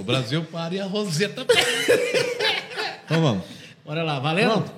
O Brasil para e a Roseta. Então vamos. Bora lá, valendo? Pronto.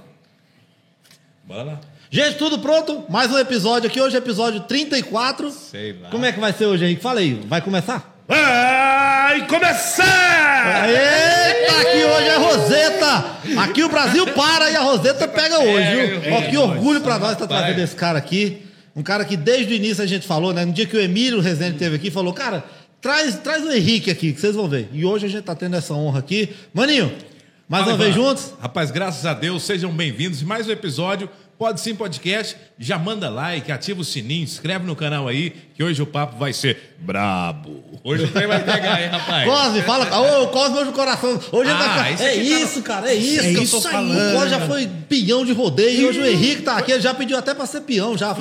Bora lá. Gente, tudo pronto? Mais um episódio aqui. Hoje é episódio 34. Sei lá. Como é que vai ser hoje, Henrique? Fala aí. Vai começar? Vai começar! Eita, aqui hoje é Roseta. Aqui o Brasil para e a Roseta pega hoje, viu? Ó, que orgulho pra nós estar trazendo esse cara aqui. Um cara que desde o início a gente falou, né? No dia que o Emílio Rezende esteve aqui, falou, cara, traz, traz o Henrique aqui, que vocês vão ver. E hoje a gente tá tendo essa honra aqui. Maninho, mais Fala, uma vez Ivan. juntos? Rapaz, graças a Deus, sejam bem-vindos. Mais um episódio. Pode sim podcast. Já manda like, ativa o sininho, inscreve no canal aí, que hoje o papo vai ser brabo. Hoje o trem vai pegar, hein, rapaz? Cosme, fala. Ô, Cosme hoje no coração. Hoje ele Ah, É aqui tá no- isso, cara, é isso É que eu isso tô aí. falando. O Cosme já foi peão de rodeio e hoje o Henrique tá aqui. Ele já pediu até pra ser peão, já.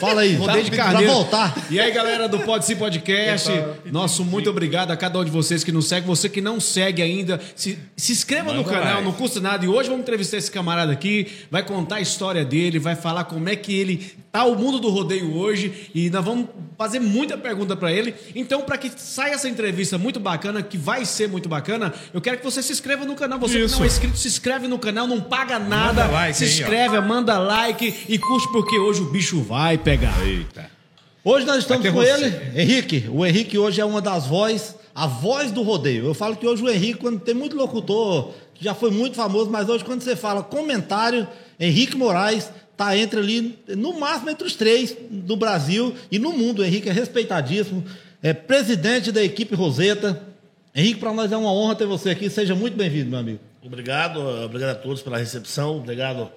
Fala aí. Rodeio de pra carneiro. voltar. E aí, galera do Pode Sim Podcast, nosso muito obrigado a cada um de vocês que nos segue. Você que não segue ainda, se, se inscreva no canal, não custa nada. E hoje vamos entrevistar esse camarada aqui, vai contar a história dele, vai falar como é que ele tá o mundo do rodeio hoje e nós vamos fazer muita pergunta pra ele. Então, pra que saia essa entrevista muito bacana, que vai ser muito bacana, eu quero que você se inscreva no canal. Você que Isso. não é inscrito, se inscreve no canal, não paga nada. Manda like se aí, ó. inscreve, manda like e curte porque hoje o bicho vai pegar. Eita. Hoje nós estamos com você. ele, Henrique. O Henrique hoje é uma das vozes, a voz do rodeio. Eu falo que hoje o Henrique, quando tem muito locutor, que já foi muito famoso, mas hoje quando você fala comentário, Henrique Moraes tá entre ali, no máximo entre os três do Brasil e no mundo. O Henrique é respeitadíssimo, é presidente da equipe Roseta. Henrique, para nós é uma honra ter você aqui. Seja muito bem-vindo, meu amigo. Obrigado, obrigado a todos pela recepção, obrigado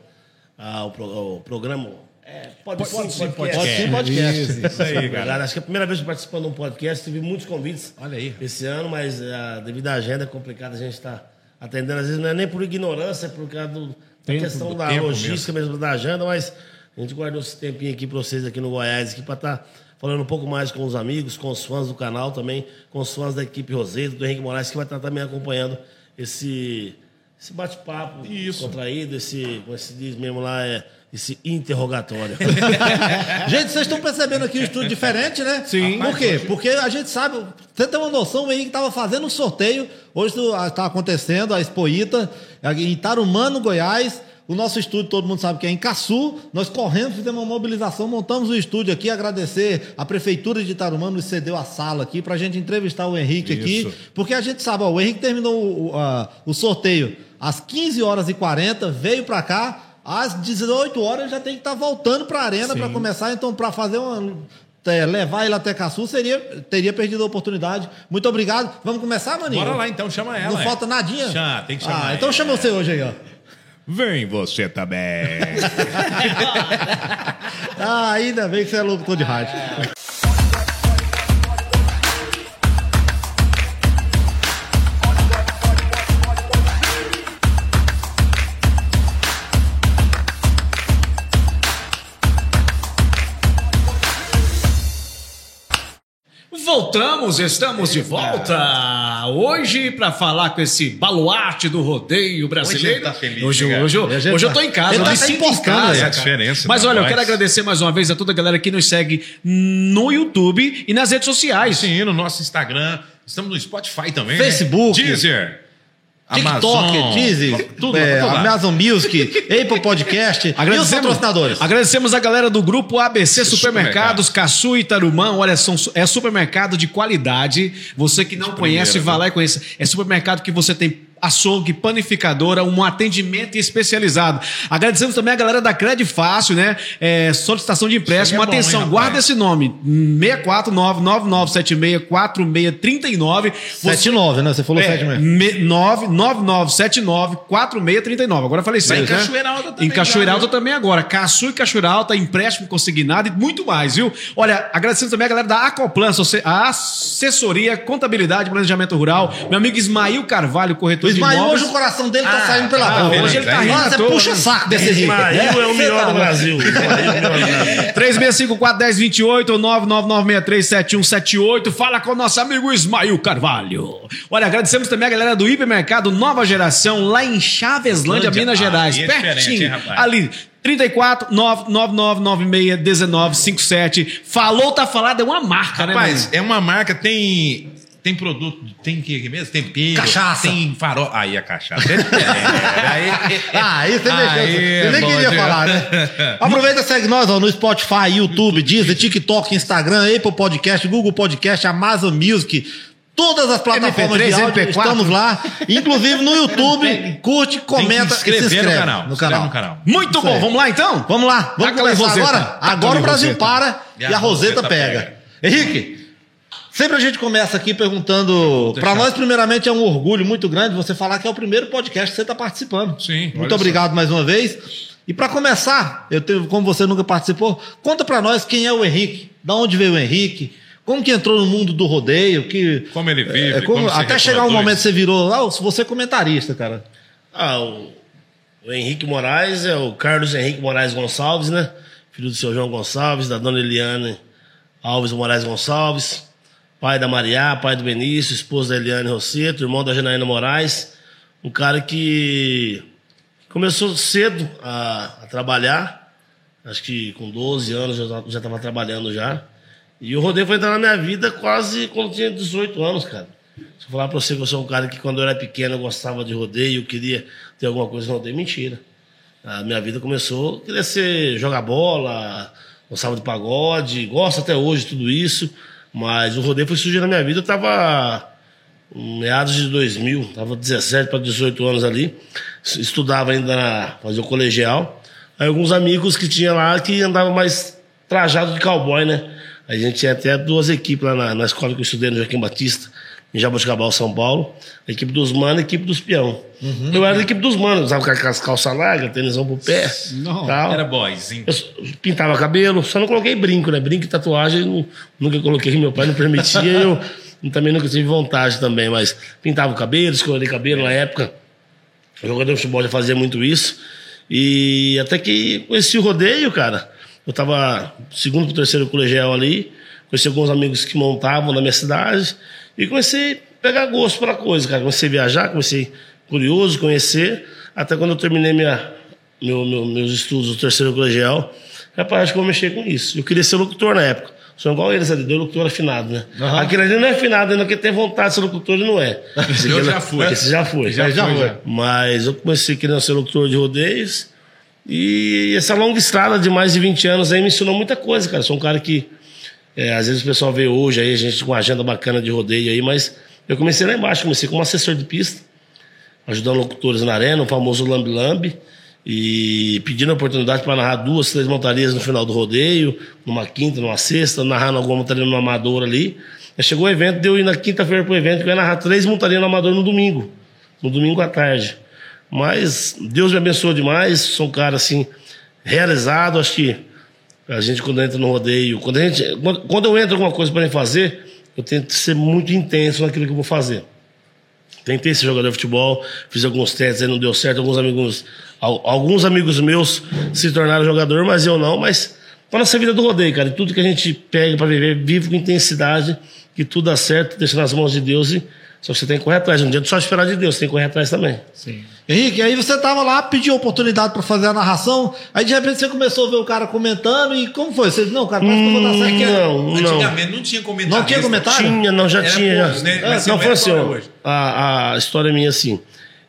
ao, ao programa. É, pode, Pode sim, sim, podcast. Pode sim, podcast. Isso aí, Obrigado. cara. Acho que é a primeira vez que participando de um podcast, tive muitos convites Olha aí. esse ano, mas ah, devido à agenda complicada, a gente está atendendo. Às vezes não é nem por ignorância, é por causa do, Tempo, questão da logística mesmo. da agenda, mas a gente guardou esse tempinho aqui para vocês aqui no Goiás, aqui para estar falando um pouco mais com os amigos, com os fãs do canal também, com os fãs da equipe Roseta, do Henrique Moraes, que vai estar também acompanhando esse, esse bate-papo contraído, esse, como se diz mesmo lá, é, esse interrogatório. Gente, vocês estão percebendo aqui um estúdio diferente, né? Sim. Por quê? Porque a gente sabe, você tem uma noção, o Henrique estava fazendo um sorteio, hoje está acontecendo a Expoíta, em Tarumã, Goiás. O nosso estúdio, todo mundo sabe que é em Caçu. Nós corremos, fizemos uma mobilização, montamos o estúdio aqui. Agradecer a Prefeitura de Tarumã, nos cedeu a sala aqui para a gente entrevistar o Henrique Isso. aqui. Porque a gente sabe, ó, o Henrique terminou o, a- o sorteio às 15 horas e 40, veio para cá. Às 18 horas já tem que estar voltando para a arena para começar. Então, para fazer uma. é, levar ele até Caçu seria, teria perdido a oportunidade. Muito obrigado. Vamos começar, Maninho? Bora lá então, chama ela. Não é. falta nadinha? Chama, tem que chamar. Ah, então ela. chama você hoje aí, ó. Vem você também. Ah, ainda bem que você é locutor de rádio. Voltamos, estamos de volta. Hoje para falar com esse baluarte do rodeio brasileiro. Hoje tá feliz, hoje, né, hoje, cara? hoje, Ele eu tá- tô em casa, eu tá me sinto em casa. é a cara. diferença Mas olha, eu quero agradecer mais uma vez a toda a galera que nos segue no YouTube e nas redes sociais. Sim, no nosso Instagram. Estamos no Spotify também. Facebook. Né? Deezer. TikTok, Amazon, Deezer, tudo, é, tudo. Amazon Music, Apple Podcast e os patrocinadores. agradecemos a galera do grupo ABC Supermercados, Caçu e Tarumã. Olha, são, é supermercado de qualidade. Você que não conhece, vá né? lá e conheça. É supermercado que você tem açougue, panificadora, um atendimento especializado. Agradecemos também a galera da Cred Fácil, né? É, solicitação de empréstimo. Isso é bom, Atenção, hein, guarda esse nome: 649-9976-4639. Você- 79, né? Você falou é, 7 mesmo. me- 99979-4639. Agora eu falei Tá em seis, né? Cachoeira Alta também Em Cachoeira já, Alta também agora. Caçu e Cachoeira Alta, empréstimo consignado e muito mais, viu? Olha, agradecendo também a galera da Acoplan, a assessoria, contabilidade, planejamento rural. Meu amigo Ismail Carvalho, corretor Ismael, imóveis. hoje o coração dele tá saindo pela ah, boca. hoje ele tá Aí, rindo Nossa, você puxa saco desse rico. Ismael é o melhor do Brasil. Ismael é o melhor do Brasil. 3654-1028 ou 999637178. Fala com o nosso amigo Ismael Carvalho. Olha, agradecemos também a galera do Hipermercado Nova Geração, lá em Chaveslândia, Lândia. Minas Ah, Gerais. é pertinho. hein, rapaz? ali. 34 99996 1957. Falou, tá falado, é uma marca, né, Rapaz, é uma marca, tem, tem produto, tem que mesmo? Tempero, Cachaça. tem farol. Aí a cachaça. É, aí, Ah, aí você mexeu. Você é nem queria falar, né? Aproveita e segue nós ó, no Spotify, YouTube, Deezer, TikTok, Instagram, Apple Podcast, Google Podcast, Amazon Music. Todas as plataformas MP3, de áudio, MP4. estamos lá. Inclusive no YouTube, curte, comenta e se inscrever inscreve no canal. No inscreve canal. no canal. Muito bom, vamos lá então? Vamos lá, vamos Taca começar Roseta. agora? Agora o Brasil Roseta. para e a, Roseta, pega. Henrique, sempre a gente começa aqui perguntando. Para nós, primeiramente, é um orgulho muito grande você falar que é o primeiro podcast que você está participando. Sim, Muito só. obrigado mais uma vez. E para começar, eu tenho, como você nunca participou, conta para nós quem é o Henrique, da onde veio o Henrique, como que entrou no mundo do rodeio, que Como ele vive, é, como- como se até chegar um momento que você virou, ah, você é comentarista, cara. Ah, o, o Henrique Moraes é o Carlos Henrique Moraes Gonçalves, né? Filho do seu João Gonçalves, da dona Eliane Alves Moraes Gonçalves, pai da Mariá, pai do Benício, esposo da Eliane Rosseto, irmão da Janaína Moraes. Um cara que começou cedo a, a trabalhar, acho que com 12 anos já estava trabalhando já. E o rodeio foi entrar na minha vida quase quando tinha 18 anos, cara. Se eu falar pra você que eu sou um cara que quando eu era pequeno eu gostava de rodeio, eu queria ter alguma coisa no rodeio, mentira. A minha vida começou, eu queria ser jogar bola, gostava de pagode, gosto até hoje tudo isso, mas o rodeio foi surgir na minha vida, eu tava meados de 2000, tava 17 para 18 anos ali, estudava ainda na fazia o colegial. Aí alguns amigos que tinha lá que andavam mais trajado de cowboy, né? A gente tinha até duas equipes lá na, na escola que eu estudei no Joaquim Batista, em Jaboticabal, São Paulo. A equipe dos manos e a equipe dos peão. Eu era da equipe dos manos, usava com as calças largas, tênisão pro pé. Não, tal. Era boyzinho. Eu pintava cabelo, só não coloquei brinco, né? Brinco e tatuagem nu- nunca coloquei, meu pai não permitia eu também nunca tive vontade também, mas pintava o cabelo, escolhei cabelo na época. O jogador de futebol já fazia muito isso. E até que conheci o rodeio, cara. Eu tava segundo pro terceiro colegial ali, conheci alguns amigos que montavam na minha cidade e comecei a pegar gosto pela coisa, cara. Comecei a viajar, comecei curioso, conhecer, até quando eu terminei minha, meu, meu- meus estudos do terceiro colegial, rapaz, acho que eu vou mexer com isso. Eu queria ser locutor na época. Sou igual eles ali, dois locutor afinado, né? Aham. Aquele ali não é afinado, ainda que tem vontade de ser locutor, ele não é. Esse Eu já não- fui. Esse já foi. Já Já foi, já. Mas eu comecei querendo ser locutor de rodeios. E essa longa estrada de mais de 20 anos aí me ensinou muita coisa, cara. Sou um cara que. É, às vezes o pessoal vê hoje aí, a gente com uma agenda bacana de rodeio aí, mas eu comecei lá embaixo, comecei como assessor de pista, ajudando locutores na arena, o famoso Lambi Lambi, e pedindo a oportunidade para narrar duas, três montarias no final do rodeio, numa quinta, numa sexta, narrando alguma montaria no amador ali. Aí chegou o evento, deu ir na quinta-feira pro evento, que eu ia narrar três montarias no amador no domingo, no domingo à tarde. Mas Deus me abençoou demais, sou um cara assim, realizado, acho que a gente quando entra no rodeio, quando, a gente, quando, quando eu entro em alguma coisa para fazer, eu tento ser muito intenso naquilo que eu vou fazer. Tentei ser jogador de futebol, fiz alguns testes aí, não deu certo. Alguns amigos, al- alguns amigos meus se tornaram jogador, mas eu não. Mas para nossa vida do rodeio, cara, e tudo que a gente pega para viver, vive com intensidade, que tudo dá certo, deixa nas mãos de Deus e só você tem que correr atrás. Um dia não só esperar de Deus, você tem que correr atrás também. Sim. Henrique, aí você tava lá, pediu oportunidade para fazer a narração, aí de repente você começou a ver o cara comentando e como foi? Você, não, cara, parece que eu vou dar certo. Hum, não, não. Antigamente não tinha comentário. Não tinha comentário? Tinha, não, já Era tinha. poucos, né? Mas não, foi assim, ó, hoje. a, a história minha é assim.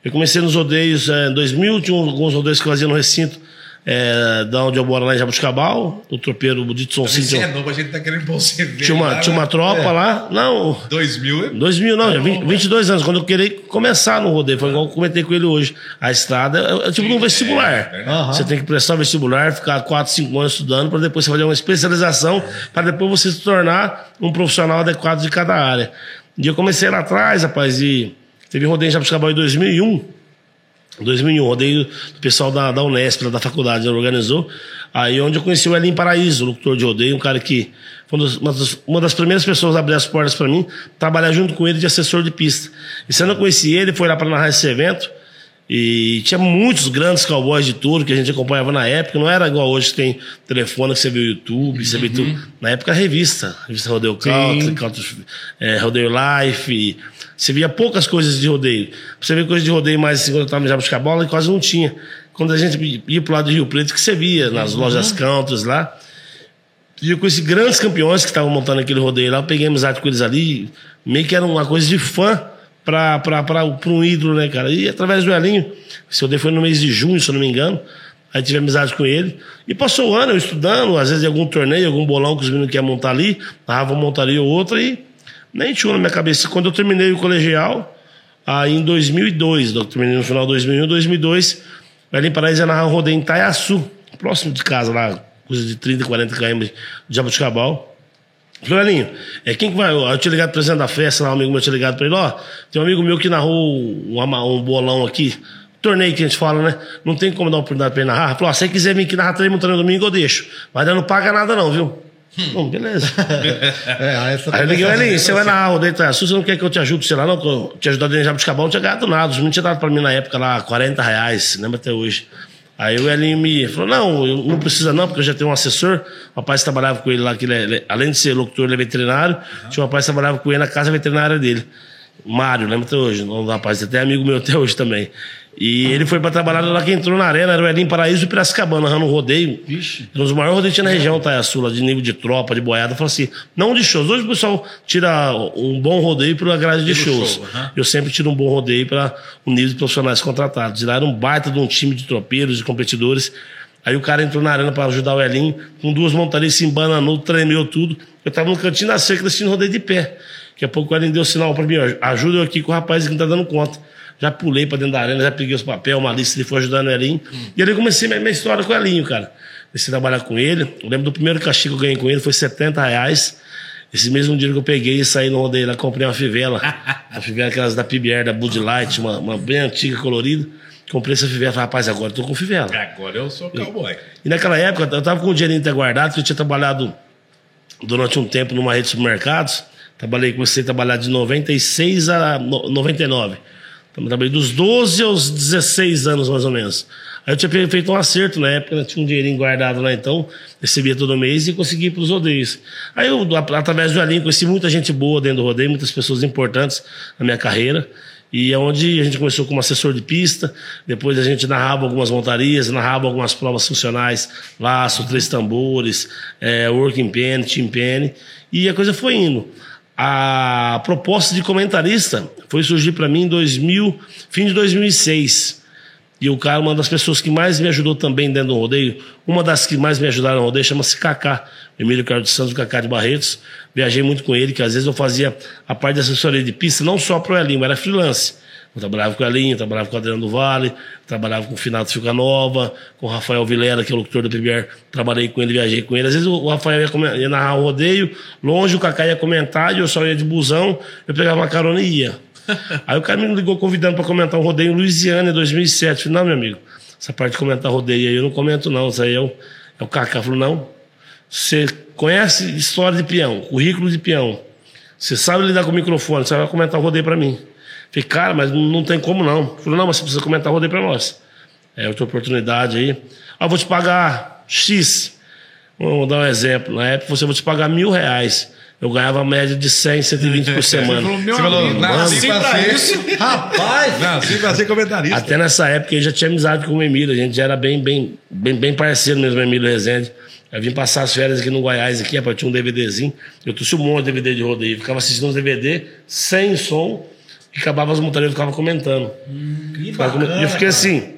Eu comecei nos rodeios é, em 2000, tinha alguns rodeios que eu fazia no recinto, é, da onde eu moro lá em Jabuticabal, o tropeiro Buditson Você é novo, a gente tá querendo você ver. Tinha uma, lá, tinha uma né? tropa É. lá. Não, 2000 é 2000 não, já 20, 22 anos, quando eu queria começar no rodeio, foi igual eu comentei com ele hoje. A estrada é, é tipo um vestibular. verdade. Você tem que prestar o vestibular, ficar 4, 5 anos estudando, para depois você fazer uma especialização, para depois você se tornar um profissional adequado de cada área. E eu comecei lá atrás, rapaz, e teve rodeio em Jabuticabal em 2001. 2001, rodeio do pessoal da, da Unesp, da faculdade, organizou. Aí onde eu conheci o Elim Paraíso, locutor de rodeio, um cara que foi uma das- uma das primeiras pessoas a abrir as portas para mim, trabalhar junto com ele de assessor de pista. E se eu não conheci ele, foi lá para narrar esse evento. E tinha muitos grandes cowboys de touro que a gente acompanhava na época. Não era igual hoje que tem telefone, que você vê o YouTube, você vê tudo. Na época, revista. Revista Rodeio Country, Country é, Rodeio Life. Você via poucas coisas de rodeio. Você vê coisas de rodeio mais assim, quando eu estava bola, e quase não tinha. Quando a gente ia pro lado de Rio Preto, que você via nas lojas countries lá. E eu conheci grandes campeões que estavam montando aquele rodeio lá. Eu peguei amizade com eles ali. Meio que era uma coisa de fã para um ídolo, né, cara? E através do Elinho, esse rodeio foi no mês de junho, se eu não me engano. Aí tive amizade com ele. E passou o ano eu estudando, às vezes algum torneio, algum bolão que os meninos queriam montar ali, uma montaria ou outra e nem tinha na minha cabeça. Quando eu terminei o colegial, aí em 2002, eu terminei no final de 2001, 2002, o Elinho Paraíso ia narrar um rodeio em Itaiaçu, próximo de casa lá, coisa de 30, 40 km de Jabuticabal. Falei, Elinho, é quem que vai? Eu tinha ligado pro presidente da festa lá, um amigo meu tinha ligado pra ele, ó, tem um amigo meu que narrou um, um bolão aqui, torneio que a gente fala, né? Não tem como dar uma oportunidade pra ele narrar. Falou, ó, se você quiser vir aqui narrar três no domingo, eu deixo. Mas não paga nada não, viu? Hum. Bom, beleza. é, aí, aí eu liguei, Elinho, você vai narrar o rodeio Itaiaçu, você não quer que eu te ajude, sei lá, não, que eu te ajudar a de Jabuticabal, não tinha ganhado nada. Os meninos tinham dado pra mim na época lá 40 reais, lembra até hoje. Aí o Elinho me falou: não, não precisa não, porque eu já tenho um assessor. O rapaz trabalhava com ele lá, que ele, é, além de ser locutor, ele é veterinário. Uhum. Tinha um rapaz que trabalhava com ele na casa veterinária dele. Mário, lembra até hoje? O rapaz, até amigo meu até hoje também. E ele foi para trabalhar lá que entrou na arena, era o Elim Paraíso e Piracicabana, um rodeio. Vixe. Era um dos maiores rodeios que tinha na região, Taiaçu, de nível de tropa, de boiada. Falou assim, não de shows. Hoje o pessoal tira um bom rodeio pela grade de shows. Show, uhum. Eu sempre tiro um bom rodeio para o um nível de profissionais contratados. E lá era um baita de um time de tropeiros e competidores. Aí o cara entrou na arena para ajudar o Elinho, com duas montarias, se embananou, tremeu tudo. Eu tava no cantinho da cerca, assistindo rodeio de pé. Daqui a pouco o Elinho deu sinal para mim, ajuda eu aqui com o rapaz que não tá dando conta. Já pulei para dentro da arena, já peguei os papéis, uma lista, ele foi ajudando o Elinho. Hum. E ali eu comecei minha, minha história com o Elinho, cara. Comecei a trabalhar com ele. Eu lembro do primeiro castigo que eu ganhei com ele, foi 70 reais. Esse mesmo dia que eu peguei e saí no rodeio lá, comprei uma fivela. a fivela aquelas da PBR, da Bud Light, uma, uma bem antiga, colorida. Comprei essa fivela, falei, rapaz, agora eu tô com fivela. Agora eu sou cowboy. E naquela época, eu tava com o dinheirinho até guardado, que eu tinha trabalhado durante um tempo numa rede de supermercados. Trabalhei, comecei a trabalhar de 96 a 99. Trabalhei dos 12 aos 16 anos, mais ou menos. Aí eu tinha feito um acerto na época, né? tinha um dinheirinho guardado lá, então recebia todo mês e conseguia para os rodeios. Aí eu, através do Alinho, conheci muita gente boa dentro do rodeio, muitas pessoas importantes na minha carreira. E é onde a gente começou como assessor de pista, depois a gente narrava algumas montarias, narrava algumas provas funcionais, laço, três tambores, é, working pen, team pen, e a coisa foi indo. A proposta de comentarista foi surgir para mim em 2000, fim de 2006. E o cara, uma das pessoas que mais me ajudou também dentro do rodeio, uma das que mais me ajudaram no rodeio, chama-se Cacá, Emílio Carlos Santos, Cacá de Barretos. Viajei muito com ele, que às vezes eu fazia a parte de assessoria de pista, não só para o Elinho, era freelance. Eu trabalhava com o Elinho, trabalhava com o Adriano do Vale, trabalhava com o Finato Fica Nova, com o Rafael Vilera, que é o locutor do PBR, trabalhei com ele, viajei com ele. Às vezes o Rafael ia, ia narrar o rodeio, longe o Cacá ia comentar, e eu só ia de busão, eu pegava uma carona e ia. Aí o cara me ligou convidando para comentar um rodeio em Louisiana em 2007. falei, não, meu amigo, essa parte de comentar rodeio aí eu não comento não, isso aí é o, é o Cacá. Falou, não, você conhece história de peão, currículo de peão, você sabe lidar com o microfone, você vai comentar o rodeio para mim. Falei, cara, mas não tem como não. Falei, não, mas você precisa comentar o rodeio para nós. É outra oportunidade aí. Ah, vou te pagar X. Vamos dar um exemplo. Na época você vou te pagar mil reais. Eu ganhava a média de 100, 120 por semana. Você falou, nasci pra isso. Rapaz! Nasci pra ser comentarista. Até nessa época eu já tinha amizade com o Emílio. A gente já era bem, bem, bem, bem parceiro mesmo, o Emílio Rezende. Eu vim passar as férias aqui no Goiás, aqui, tinha um DVDzinho. Eu trouxe um monte de DVD de rodeio. Ficava assistindo os DVD sem som e acabava as montarias, eu ficava comentando. Hum, e eu fiquei assim.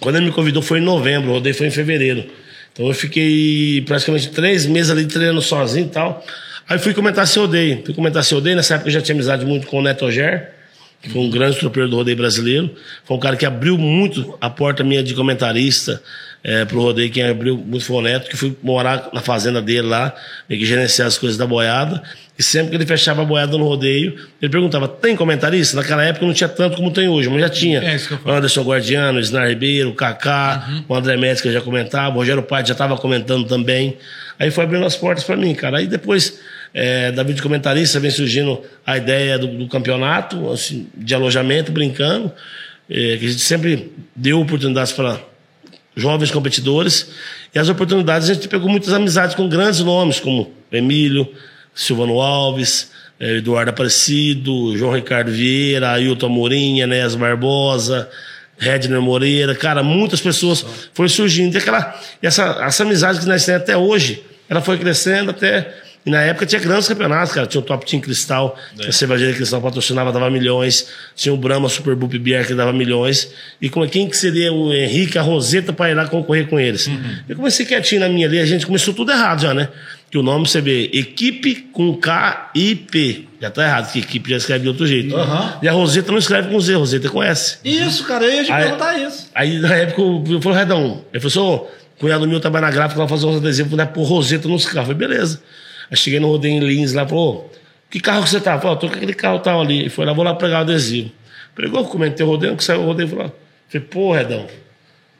Quando ele me convidou foi em novembro, o rodeio foi em fevereiro. Então eu fiquei praticamente três meses ali treinando sozinho e tal. Aí fui comentar se odeio. Fui comentar se odeio. Nessa época eu já tinha amizade muito com o Neto Oger, que foi um grande tropeiro do rodeio brasileiro. Foi um cara que abriu muito a porta minha de comentarista é, pro rodeio. Quem abriu muito foi o Neto, que fui morar na fazenda dele lá, meio que gerenciar as coisas da boiada. E sempre que ele fechava a boiada no rodeio, ele perguntava: tem comentarista? Naquela época não tinha tanto como tem hoje, mas já tinha. É Anderson Guardiano, Snar Ribeiro, Kaká, uhum. o André Médica já comentava, o Rogério Pai já estava comentando também. Aí foi abrindo as portas para mim, cara. Aí depois é, da vídeo comentarista vem surgindo a ideia do, do campeonato, assim, de alojamento, brincando, é, que a gente sempre deu oportunidades para jovens competidores. E as oportunidades a gente pegou muitas amizades com grandes nomes, como Emílio, Silvano Alves, é, Eduardo Aparecido, João Ricardo Vieira, Ailton Amorim, Enéas Barbosa, Redner Moreira, cara, muitas pessoas foram surgindo. E aquela, essa, essa amizade que nós temos até hoje, ela foi crescendo até. E na época tinha grandes campeonatos, cara. Tinha o Top Team Cristal, a cervejaria Cristal patrocinava, dava milhões. Tinha o Brahma Super Boop Beer que dava milhões. E como, quem que seria o Henrique, a Roseta, para ir lá concorrer com eles? Eu comecei quietinho na minha ali, a gente começou tudo errado já, né? Que o nome você vê, equipe com K I P. Já tá errado, que equipe já escreve de outro jeito. Aham. E a Roseta não escreve com Z, a Roseta é com S. Isso, cara, eu ia te Aí- perguntar isso. Aí na época eu falei, Redão, ele falou assim, cunhado meu trabalha na gráfica, vai fazer uns adesivos, né, pôr Roseta nos carros. Eu falei, beleza. Aí cheguei no rodeio em Lins lá, falou, que carro que você tá? Falei, "Ó, tô com aquele carro tal ali. Ele foi lá, vou lá pegar o adesivo. Pegou, comentei o rodeio, que saiu o rodeio e falou, falei, pô, Redão,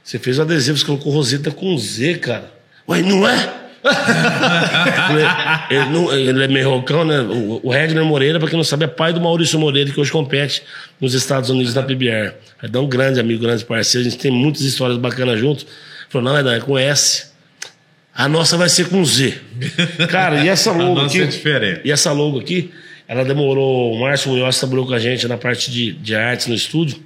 você fez o adesivo, você colocou Roseta com Z, cara. Ué, não é? ele, ele não- ele é né? O, o Regner Moreira, pra quem não sabe, é pai do Maurício Moreira, que hoje compete nos Estados Unidos na PBR. Um grande amigo, grande parceiro. A gente tem muitas histórias bacanas juntos. Falou, não, Redão, é com S. A nossa vai ser com Z. Cara, e essa logo nossa aqui? é diferente. E essa logo aqui, ela demorou. O Márcio Munhoz trabalhou com a gente na parte de, de artes no estúdio.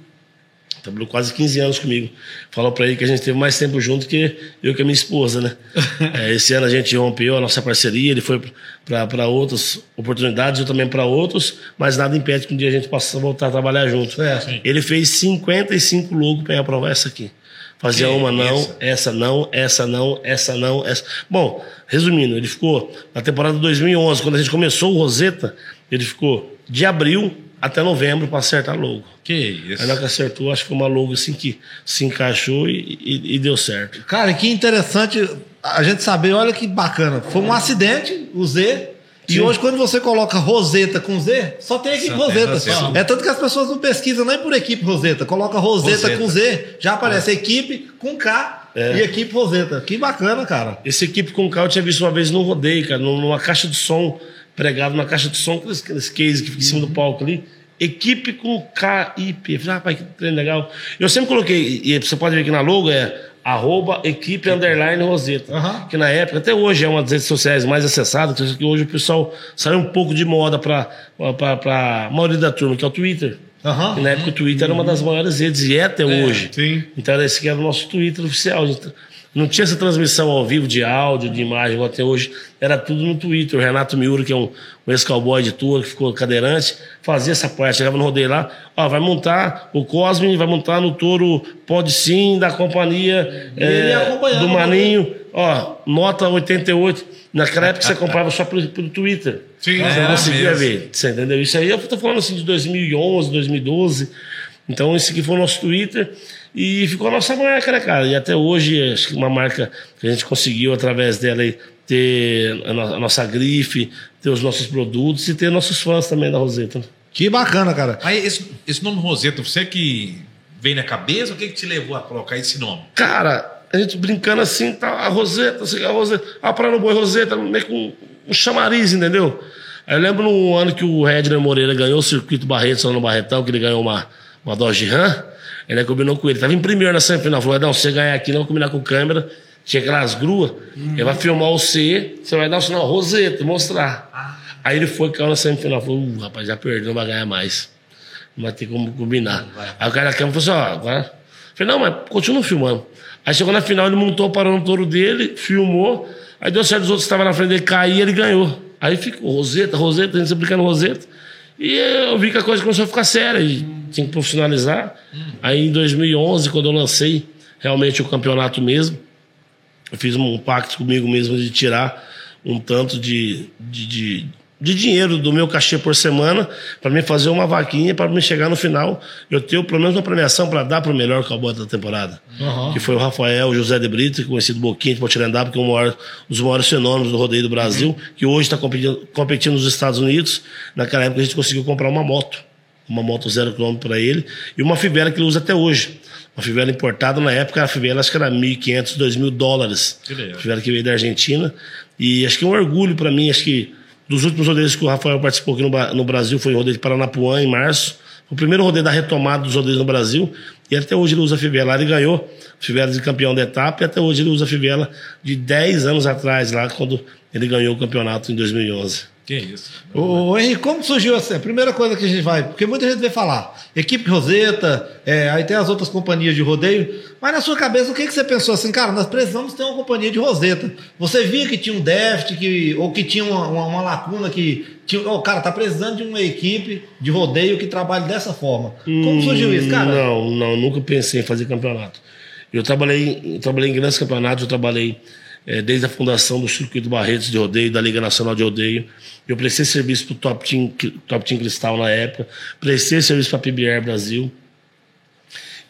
Trabalhou quase 15 anos comigo. Falou pra ele que a gente teve mais tempo junto que eu que a minha esposa, né? É, esse ano a gente rompeu a nossa parceria, ele foi para outras oportunidades, eu também para outros, mas nada impede que um dia a gente possa voltar a trabalhar junto. Certo. Ele fez 55 logos para aprovar essa aqui. Fazia Que uma não, isso? essa não, essa não, essa não, essa. Bom, resumindo, ele ficou na temporada de 2011, quando a gente começou o Roseta, ele ficou de abril até novembro para acertar logo. Que isso. Aí na que acertou, acho que foi uma logo assim que se encaixou e, e- e deu certo. Cara, que interessante a gente saber, olha que bacana. Foi um acidente, o Z. E Sim. hoje, quando você coloca Roseta com Z, só tem equipe Só tem Roseta. Roseta. É tanto que as pessoas não pesquisam nem por equipe Roseta. Coloca Roseta, Roseta. com Z, já aparece equipe com K É. e equipe Roseta. Que bacana, cara. Esse equipe com carro eu tinha visto uma vez no rodeio, cara, num- numa caixa de som, pregado numa caixa de som, aqueles case que fica em cima do palco ali. Equipe com KIP. Eu falei, rapaz, que trem legal. Eu sempre coloquei, e você pode ver aqui na logo, é arroba equipe underline Roseta. Aham. Que na época, até hoje é uma das redes sociais mais acessadas, que que hoje o pessoal saiu um pouco de moda para a maioria da turma, que é o Twitter. Aham. E na época o Twitter era uma das maiores redes, e é até hoje. sim. Então era esse que era o nosso Twitter oficial. Não tinha essa transmissão ao vivo de áudio, de imagem, igual até hoje. Era tudo no Twitter. O Renato Miura, que é um, um ex-cowboy de tour, que ficou cadeirante, fazia essa parte. Chegava no rodeio lá, ó, vai montar o Cosme, vai montar no touro Pode Sim, da companhia ele é, do o Maninho. Ó, nota 88. Naquela época você comprava só pelo, pelo Twitter. Sim, você era não conseguia mesmo. ver. Você entendeu? Isso aí eu tô falando assim de 2011, 2012. Então esse aqui foi o nosso Twitter e ficou a nossa marca, né, cara? E até hoje acho que uma marca que a gente conseguiu através dela aí, ter a, no- a nossa grife, ter os nossos produtos e ter nossos fãs também da Roseta. né? Que bacana, cara. Aí, esse, esse nome Roseta, você que veio na cabeça? O que, que te levou a colocar esse nome? Cara, a gente brincando assim, tá, a Roseta, assim, a Roseta, a Praia no Boi Roseta, meio com um chamariz, entendeu? Aí eu lembro no ano que o Redner Moreira ganhou o circuito Barretos lá no Barretão, que ele ganhou uma, uma Dodge Ram, ele né, combinou com ele. Tava em primeiro na semifinal, falou: não, se você ganhar aqui, não combinar com câmera. Tinha aquelas gruas, ele vai filmar o C, você vai dar o sinal Roseta, mostrar. Aí ele foi, caiu na semifinal, falou: uh, rapaz, já perdeu, não vai ganhar mais. Não vai ter como combinar. Aí o cara da câmera falou assim: ó, agora. Falei, não, mas continua filmando. Aí chegou na final, ele montou, parou no touro dele, filmou. Aí deu certo, os outros estavam na frente dele cair, ele ganhou. Aí ficou, Roseta, Roseta, a gente se brincando Roseta. E eu vi que a coisa começou a ficar séria e tinha que profissionalizar. Aí em 2011, quando eu lancei realmente o campeonato mesmo, eu fiz um pacto comigo mesmo de tirar um tanto de, de, de, de dinheiro do meu cachê por semana para me fazer uma vaquinha para me chegar no final eu ter pelo menos uma premiação para dar para o melhor cowboy da temporada. Uhum. Que foi o Rafael José de Brito, conhecido Boquinha de Potirendá, porque é um maior, dos maiores fenômenos do rodeio do Brasil, que hoje está competindo, competindo nos Estados Unidos. Naquela época a gente conseguiu comprar uma moto uma moto zero quilômetro para ele, e uma fivela que ele usa até hoje. Uma fivela importada, na época a fivela acho que era 1.500, 2.000 dólares. Que. Fivela que veio da Argentina. E acho que é um orgulho para mim, acho que dos últimos rodeios que o Rafael participou aqui no, no Brasil foi o rodeio de Paranapuã, em março. O primeiro rodeio da retomada dos rodeios no Brasil. E até hoje ele usa a fivela. Ele ganhou fivela de campeão da etapa e até hoje ele usa a fivela de 10 anos atrás, lá quando ele ganhou o campeonato em 2011. Que isso. Ô, ô, Henrique, como surgiu essa? A primeira coisa que a gente vai. Porque muita gente vê falar. Equipe Roseta, é, aí tem as outras companhias de rodeio. Mas na sua cabeça, o que, que você pensou assim, cara, nós precisamos ter uma companhia de Roseta. Você via que tinha um déficit, que, ou que tinha uma, uma, uma lacuna que. Tinha, oh, cara, tá precisando de uma equipe de rodeio que trabalhe dessa forma. Como surgiu isso, cara? Não, não, nunca pensei em fazer campeonato. Eu trabalhei, eu trabalhei em grandes campeonatos, eu trabalhei é, desde a fundação do Circuito Barretos de Rodeio, da Liga Nacional de Rodeio. Eu prestei serviço para o Top Team, Top Team Cristal na época, prestei serviço para a PBR Brasil.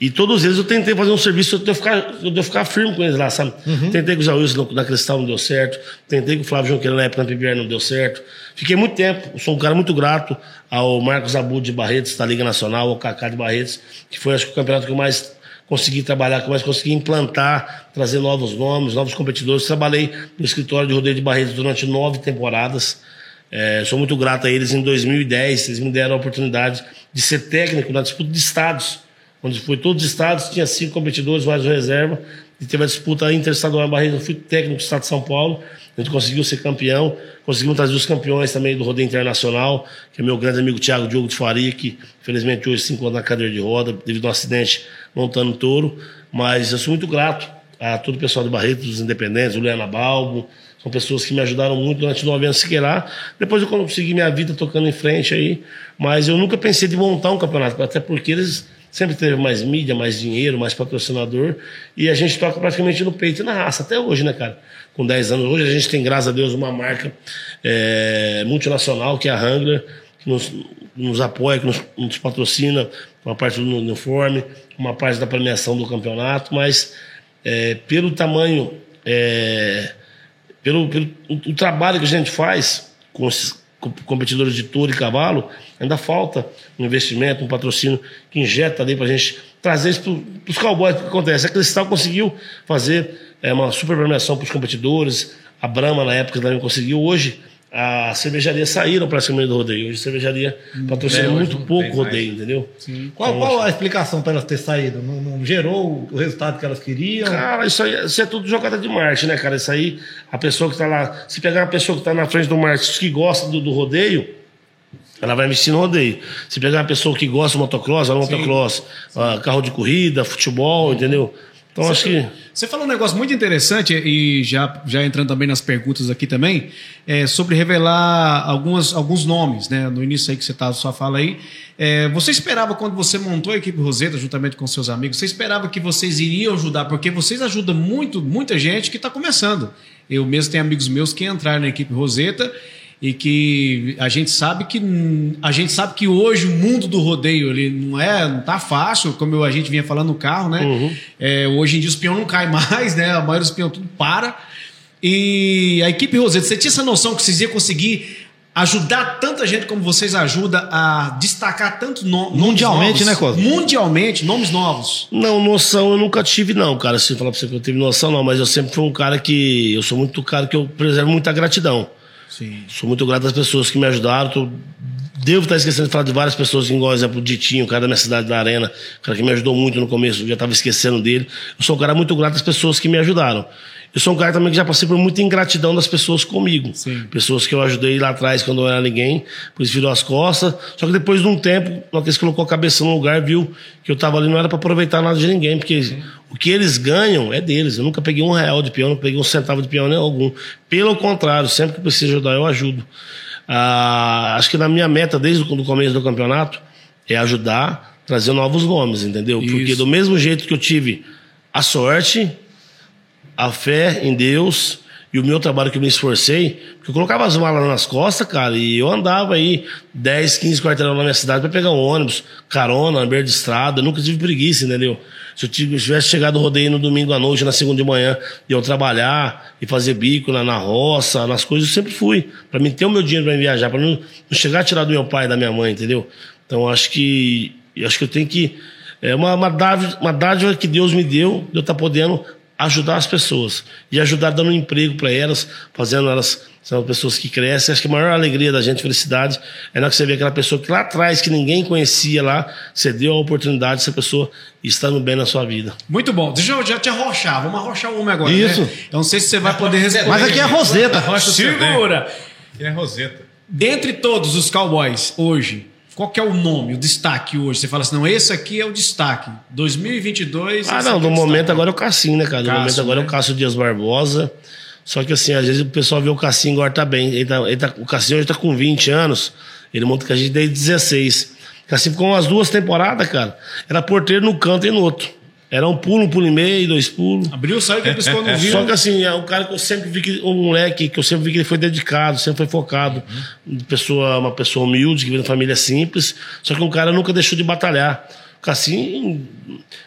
E todos eles eu tentei fazer um serviço de eu ficar, de eu ficar firme com eles lá, sabe? Uhum. Tentei com o Zé Wilson na Cristal, não deu certo. Tentei com o Flávio Junqueira na época na PBR, não deu certo. Fiquei muito tempo, sou um cara muito grato ao Marcos Abud de Barretos, da Liga Nacional, ao Kaká de Barretos, que foi acho que o campeonato que eu mais consegui trabalhar, mais consegui implantar, trazer novos nomes, novos competidores. Trabalhei no escritório de rodeio de Barretos durante nove temporadas. É, sou muito grato a eles. Em 2010, eles me deram a oportunidade de ser técnico na disputa de estados, onde foi todos os estados, tinha cinco competidores, mais reserva, e teve a disputa interestadual em Barretos. Eu fui técnico do estado de São Paulo. A gente conseguiu ser campeão, conseguimos trazer os campeões também do rodeio internacional, que é meu grande amigo Thiago Diogo de Faria, que infelizmente hoje se encontra na cadeira de roda devido a um acidente montando touro. Mas eu sou muito grato a todo o pessoal de Barreto, dos Independentes, Juliana Balbo, são pessoas que me ajudaram muito durante nove anos Siqueirá. Depois eu consegui minha vida tocando em frente aí, mas eu nunca pensei de montar um campeonato, até porque eles sempre teve mais mídia, mais dinheiro, mais patrocinador, e a gente toca praticamente no peito e na raça, até hoje, né, cara? Com 10 anos. Hoje a gente tem, graças a Deus, uma marca é, multinacional, que é a Hangler, que nos, nos apoia, que nos, nos, patrocina uma parte do uniforme, uma parte da premiação do campeonato, mas é, pelo tamanho, é, pelo, pelo o, o trabalho que a gente faz com esses competidores de touro e cavalo, ainda falta um investimento, um patrocínio que injeta ali para a gente trazer isso para os cowboys. O que acontece? A Cristal conseguiu fazer é, uma super premiação para os competidores, a Brahma na época também conseguiu. Hoje, a cervejaria saíram praticamente do rodeio. Hoje a cervejaria hum, patrocina é, muito pouco rodeio, entendeu? Sim. Qual, então, qual a explicação para elas ter saído? Não, não, gerou o resultado que elas queriam? Cara, isso, aí, isso é tudo jogada de marketing, né, cara? Isso aí, a pessoa que está lá, se pegar uma pessoa que está na frente do marketing que gosta do, do, rodeio, ela vai investir no rodeio. Se pegar uma pessoa que gosta do motocross, ela motocross, uh, carro de corrida, futebol, entendeu? Então você, acho que. Você falou um negócio muito interessante, e já, já entrando também nas perguntas aqui também, é, sobre revelar algumas, alguns nomes, né? No início aí que você estava sua fala aí. É, você esperava, quando você montou a equipe Roseta, juntamente com seus amigos, você esperava que vocês iriam ajudar, porque vocês ajudam muito, muita gente que está começando. Eu mesmo tenho amigos meus que entraram na equipe Roseta e que a gente sabe que a gente sabe que hoje o mundo do rodeio ele não é não tá fácil como a gente vinha falando no carro né? Uhum. é, hoje em dia os peões não caem mais né? A maioria dos peões tudo para. E a equipe Roseta você tinha essa noção que vocês iam conseguir ajudar tanta gente como vocês ajudam a destacar tanto no, mundialmente né Cosmo? mundialmente nomes novos. Não noção eu nunca tive não cara. Se falar para você que eu tive noção não mas eu sempre fui um cara que eu sou muito cara que eu preservo muita gratidão Sim. Sou muito grato às pessoas que me ajudaram. Tô, devo estar esquecendo de falar de várias pessoas, igual, exemplo, o Ditinho, o cara da minha cidade da Arena, o cara que me ajudou muito no começo, já estava esquecendo dele. Eu sou um cara muito grato às pessoas que me ajudaram. Eu sou um cara também que já passei por muita ingratidão das pessoas comigo. Sim. Pessoas que eu ajudei lá atrás quando eu não era ninguém, por isso virou as costas. Só que depois de um tempo, uma vez que colocou a cabeça no lugar, viu que eu estava ali, não era para aproveitar nada de ninguém, porque Sim. o que eles ganham é deles. Eu nunca peguei um real de peão, não peguei um centavo de peão nem algum. Pelo contrário, sempre que preciso ajudar, eu ajudo. Ah, acho que na minha meta, desde o começo do campeonato, é ajudar, trazer novos nomes, entendeu? Isso. Porque do mesmo jeito que eu tive a sorte, a fé em Deus e o meu trabalho que eu me esforcei, porque eu colocava as malas nas costas, cara, e eu andava aí 10, 15 quarteirão na minha cidade para pegar um ônibus, carona, na beira de estrada, nunca tive preguiça, entendeu? Se eu tivesse chegado rodeio no domingo à noite, na segunda de manhã, e eu trabalhar e fazer bico na, na roça, nas coisas, eu sempre fui. para mim ter o meu dinheiro para viajar, para não, não chegar a tirar do meu pai e da minha mãe, entendeu? Então acho que acho que eu tenho que. É uma, uma, dádiva, uma dádiva que Deus me deu, de eu estar tá podendo ajudar as pessoas e ajudar dando um emprego para elas, fazendo elas são pessoas que crescem. Acho que a maior alegria da gente, felicidade, é na que você vê aquela pessoa que lá atrás, que ninguém conhecia lá, você deu a oportunidade dessa pessoa estando bem na sua vida. Muito bom. Deixa eu já te arrochar. Vamos arrochar o homem agora. Isso. Né? Eu não sei se você vai poder responder. Mas aqui é a Roseta. Segura. Aqui é Roseta. Dentre todos os cowboys hoje, qual que é o nome, o destaque hoje? Você fala assim, não, esse aqui é o destaque. 2022... Ah, não, é no o momento destaque. agora é o Cassim, né, cara? No Cássio, momento agora é né? o Cássio Dias Barbosa. Só que assim, às vezes o pessoal vê o Cassim agora tá bem. Ele tá, ele tá- o Cassim hoje tá com 20 anos, ele monta com a gente desde 16. O Cassim ficou umas duas temporadas, cara. Era porteiro no canto e no outro. Era um pulo, um pulo e meio, dois pulos. Abriu, saiu, que piscou, não viu. Só que assim, é um cara que eu sempre vi que. Um moleque que eu sempre vi que ele foi dedicado, sempre foi focado. Pessoa, uma pessoa humilde, que veio de família simples. Só que um cara nunca deixou de batalhar. O Cassim.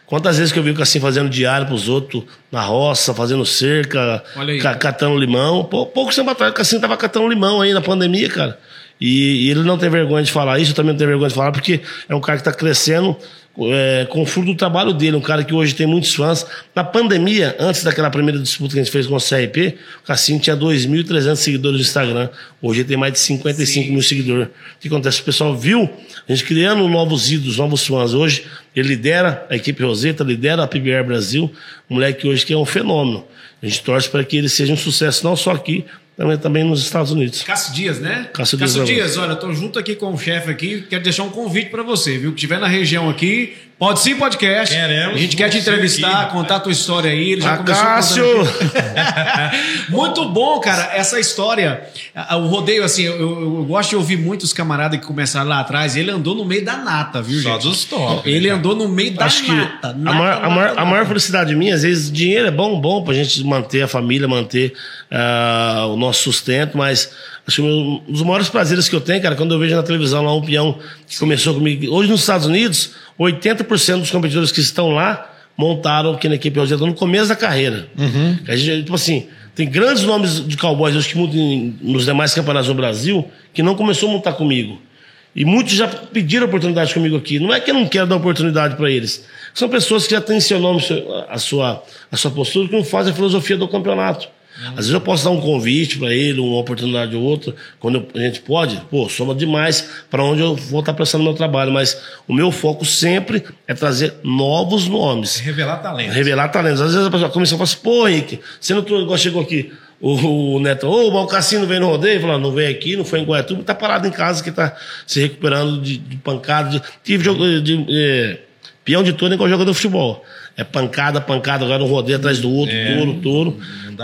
Quantas vezes que eu vi o Cassim fazendo diário pros outros na roça, fazendo cerca, aí. ca- catando limão. Pou- Pouco tempo atrás, o Cassim tava catando limão aí na pandemia, cara. E, e ele não tem vergonha de falar isso, eu também não tenho vergonha de falar, porque é um cara que tá crescendo é, com o fruto do trabalho dele, um cara que hoje tem muitos fãs. Na pandemia, antes daquela primeira disputa que a gente fez com o CRP, o Cassim tinha 2.300 seguidores no Instagram. Hoje ele tem mais de 55 mil seguidores. O que acontece? O pessoal viu a gente criando novos ídolos, novos fãs. Hoje ele lidera a equipe Roseta, lidera a PBR Brasil, um moleque que hoje que é um fenômeno. A gente torce para que ele seja um sucesso não só aqui, também, também nos Estados Unidos. Cássio Dias, né? Cássio Dias Barbosa. Dias, olha, eu tô junto aqui com o chefe aqui, quero deixar um convite pra você, viu? Que estiver na região aqui, pode sim podcast. Queremos a gente quer te entrevistar, aqui. contar a tua história aí. Ele já Ah, começou Muito bom, cara, essa história. O rodeio, assim, eu, eu- eu gosto de ouvir muitos camaradas que começaram lá atrás. Ele andou no meio da nata, viu, Só gente? dos top, Ele cara? andou no meio da Acho que nata. a, nata, maior, a, nata, maior, a nata. maior felicidade minha, às vezes, dinheiro é bom, bom pra gente manter a família, manter ah, o nosso sustento, mas acho que um dos maiores prazeres que eu tenho, cara, quando eu vejo na televisão lá um peão que começou comigo. Hoje nos Estados Unidos, 80% dos competidores que estão lá montaram aqui na equipe Roseta no começo da carreira. A gente, tipo assim, tem grandes nomes de cowboys hoje que montam em- nos demais campeonatos do Brasil que não começou a montar comigo. E muitos já pediram oportunidade comigo aqui. Não é que eu não quero dar oportunidade para eles. São pessoas que já têm seu nome, a sua, a sua postura, que não fazem a filosofia do campeonato. Às vezes eu posso dar um convite para ele, uma oportunidade ou outra, quando eu- a gente pode, pô, soma demais para onde eu vou estar prestando meu trabalho. Mas o meu foco sempre é trazer novos nomes. Revelar talento. Revelar talentos. Às vezes a pessoa começa a falar assim, pô, Henrique, você não trouxe, chegou aqui, o, o Neto, ô, mas o Cassino veio no rodeio, falou, não veio aqui, não foi em Guaiatuba, tá parado em casa que tá se recuperando de, de pancada, de, tive jogo de, eh, peão de turno igual jogador de futebol. É pancada, pancada, agora um rodeio atrás do outro, É, touro, touro.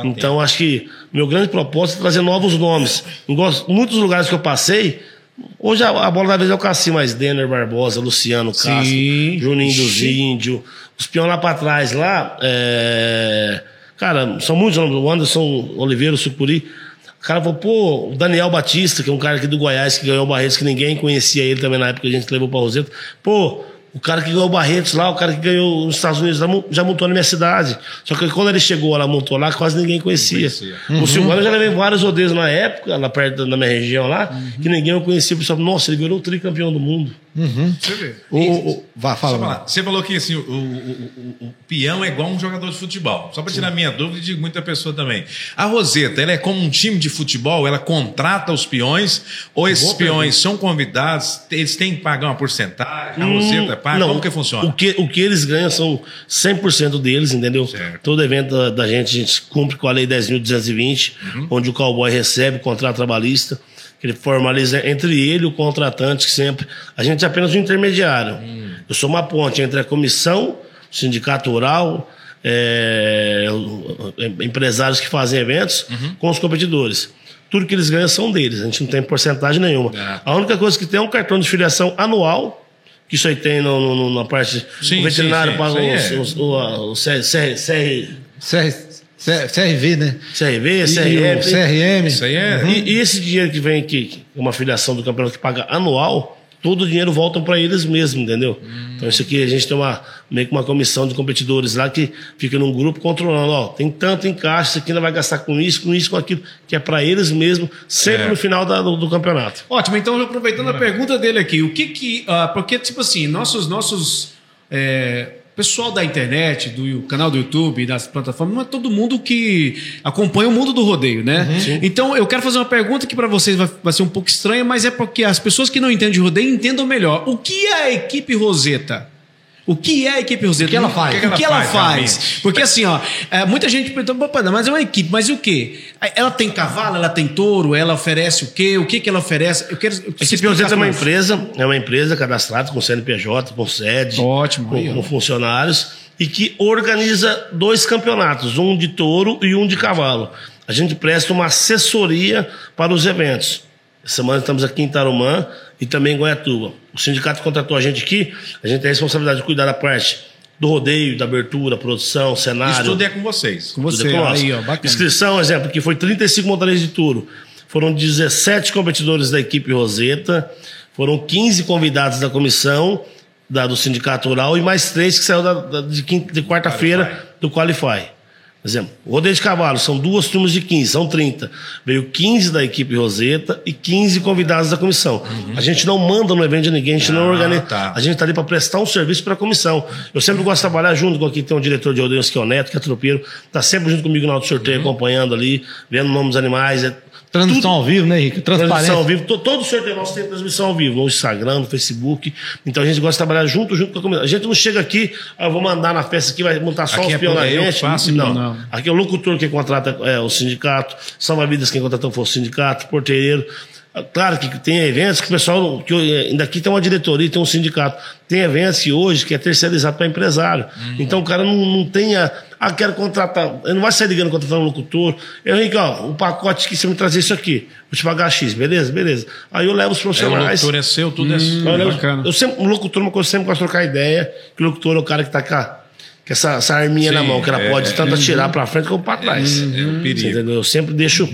Então, acho que meu grande propósito é trazer novos nomes. Em muitos lugares que eu passei, hoje a, a bola da vez é o Cassim, mas Denner Barbosa, Luciano Castro, Sim. Juninho dos Índios, os peões lá pra trás, lá, é... cara, são muitos nomes, o Anderson Oliveira, o Sucuri. O cara falou, pô, o Daniel Batista, que é um cara aqui do Goiás, que ganhou o Barretos, que ninguém conhecia ele também na época que a gente levou pra Roseta. Pô, o cara que ganhou o Barretos lá, o cara que ganhou nos Estados Unidos, já montou na minha cidade. Só que quando ele chegou lá, montou lá, quase ninguém conhecia. conhecia. O Silvano eu já levei vários rodeios na época, lá perto da- minha região lá, que ninguém o conhecia. O pessoal, nossa, ele virou o tricampeão do mundo. Você vê. O, o, o- vá, fala. falar, Você falou que assim, o, o- o- o peão é igual um jogador de futebol. Só para tirar minha dúvida e de muita pessoa também. A Roseta, ela é como um time de futebol, ela contrata os peões, ou esses peões são convidados, eles têm que pagar uma porcentagem, a Roseta paga, como que funciona? O que, o que eles ganham são 100% deles, entendeu? Certo. Todo evento da, da gente, a gente cumpre com a Lei 10.220, Uhum. onde o cowboy recebe o contrato trabalhista, que ele formaliza entre ele e o contratante, que sempre. A gente é apenas um intermediário. Hum. Eu sou uma ponte entre a comissão, o sindicato rural, é, empresários que fazem eventos, Uhum. com os competidores. Tudo que eles ganham são deles, a gente não tem porcentagem nenhuma. É. A única coisa que tem é um cartão de filiação anual, que isso aí tem no, no- na parte. Sim, o veterinário sim, sim. paga os- é. os- o, o C- C- CR, CR, CRV, né? CRV, CRM. o CRM. Isso aí é. E, e esse dinheiro que vem aqui, é uma filiação do campeonato que paga anual, todo o dinheiro volta para eles mesmos, entendeu? Então isso aqui a gente tem uma meio que uma comissão de competidores lá que fica num grupo controlando, ó, tem tanto em caixa, isso aqui não vai gastar com isso, com isso, com aquilo, que é para eles mesmos, sempre É. no final da- do, do campeonato. Ótimo, então aproveitando a pergunta dele aqui, o que que. ah, porque, tipo assim, nossos. nossos é, pessoal da internet, do canal do YouTube, das plataformas, não é todo mundo que acompanha o mundo do rodeio, né? Então eu quero fazer uma pergunta que para vocês vai, vai ser um pouco estranha, mas é porque as pessoas que não entendem de rodeio entendam melhor. O que é a equipe Roseta? O que é a equipe Roseta? O que ela faz? O que ela, faz? realmente? Porque assim, ó, é, muita gente pergunta, "Pô, mas é uma equipe, mas e o quê? Ela tem cavalo, ela tem touro, ela oferece o quê? O que, que ela oferece? Eu quero. eu A equipe Roseta é uma explicar empresa, é uma empresa cadastrada com CNPJ, com sede, Ótimo, com, com funcionários e que organiza dois campeonatos, um de touro e um de cavalo. A gente presta uma assessoria para os eventos. Essa semana estamos aqui em Tarumã e também em Goiatuba. O sindicato contratou a gente aqui, a gente tem a responsabilidade de cuidar da parte do rodeio, da abertura, produção, cenário. Isso tudo é com vocês. Com Tudo você, é com aí, ó, bacana. Inscrição, exemplo, que foi 35 montaristas de touro. Foram 17 competidores da equipe Roseta, foram 15 convidados da comissão da, do Sindicato Rural e mais três que saiu da- da- de, de quarta-feira do Qualify. Por exemplo, rodeio de cavalo são duas turmas de 15, são 30. Veio 15 da equipe Roseta e 15 convidados da comissão. A gente não manda no evento de ninguém, a gente não Ah, organiza. tá. A gente está ali para prestar um serviço para a comissão. Eu sempre gosto de trabalhar junto com aqui tem um diretor de rodeios que é o Neto, que é tropeiro, está sempre junto comigo na auto sorteio, Uhum. acompanhando ali, vendo o nome dos animais. Transmissão tudo- ao vivo, né, Henrique? Transmissão ao vivo. To- Todo sorteio nosso tem transmissão ao vivo, no Instagram, no Facebook. Então a gente gosta de trabalhar junto, junto com a comunidade. A gente não chega aqui, ah, eu vou mandar na festa aqui, vai montar só Aqui os é peões na gente. faço, não. não. Aqui é o locutor que contrata é, o sindicato, salva-vidas quem contratou foi o sindicato, porteiro. Ah, Claro que tem eventos que o pessoal, que eu- ainda aqui tem uma diretoria, tem um sindicato. Tem eventos que hoje que é terceirizado para empresário. Então o cara não, não tem a. Ah, quero contratar. Ele não vai sair ligando contratando um locutor. Eu, Henrique, ó, o pacote que você me trazer isso aqui. Vou te pagar X, beleza? Beleza. Aí eu levo os É, o profissionais. locutor é seu, tudo é Eu, seu. levo- bacana. eu sempre, o locutor, uma coisa eu sempre gosto de trocar ideia, que o locutor é o cara que tá com essa, essa arminha Sim, na mão, que ela é, pode é. tanto atirar para frente como para trás. É um perigo. entendeu? Eu sempre deixo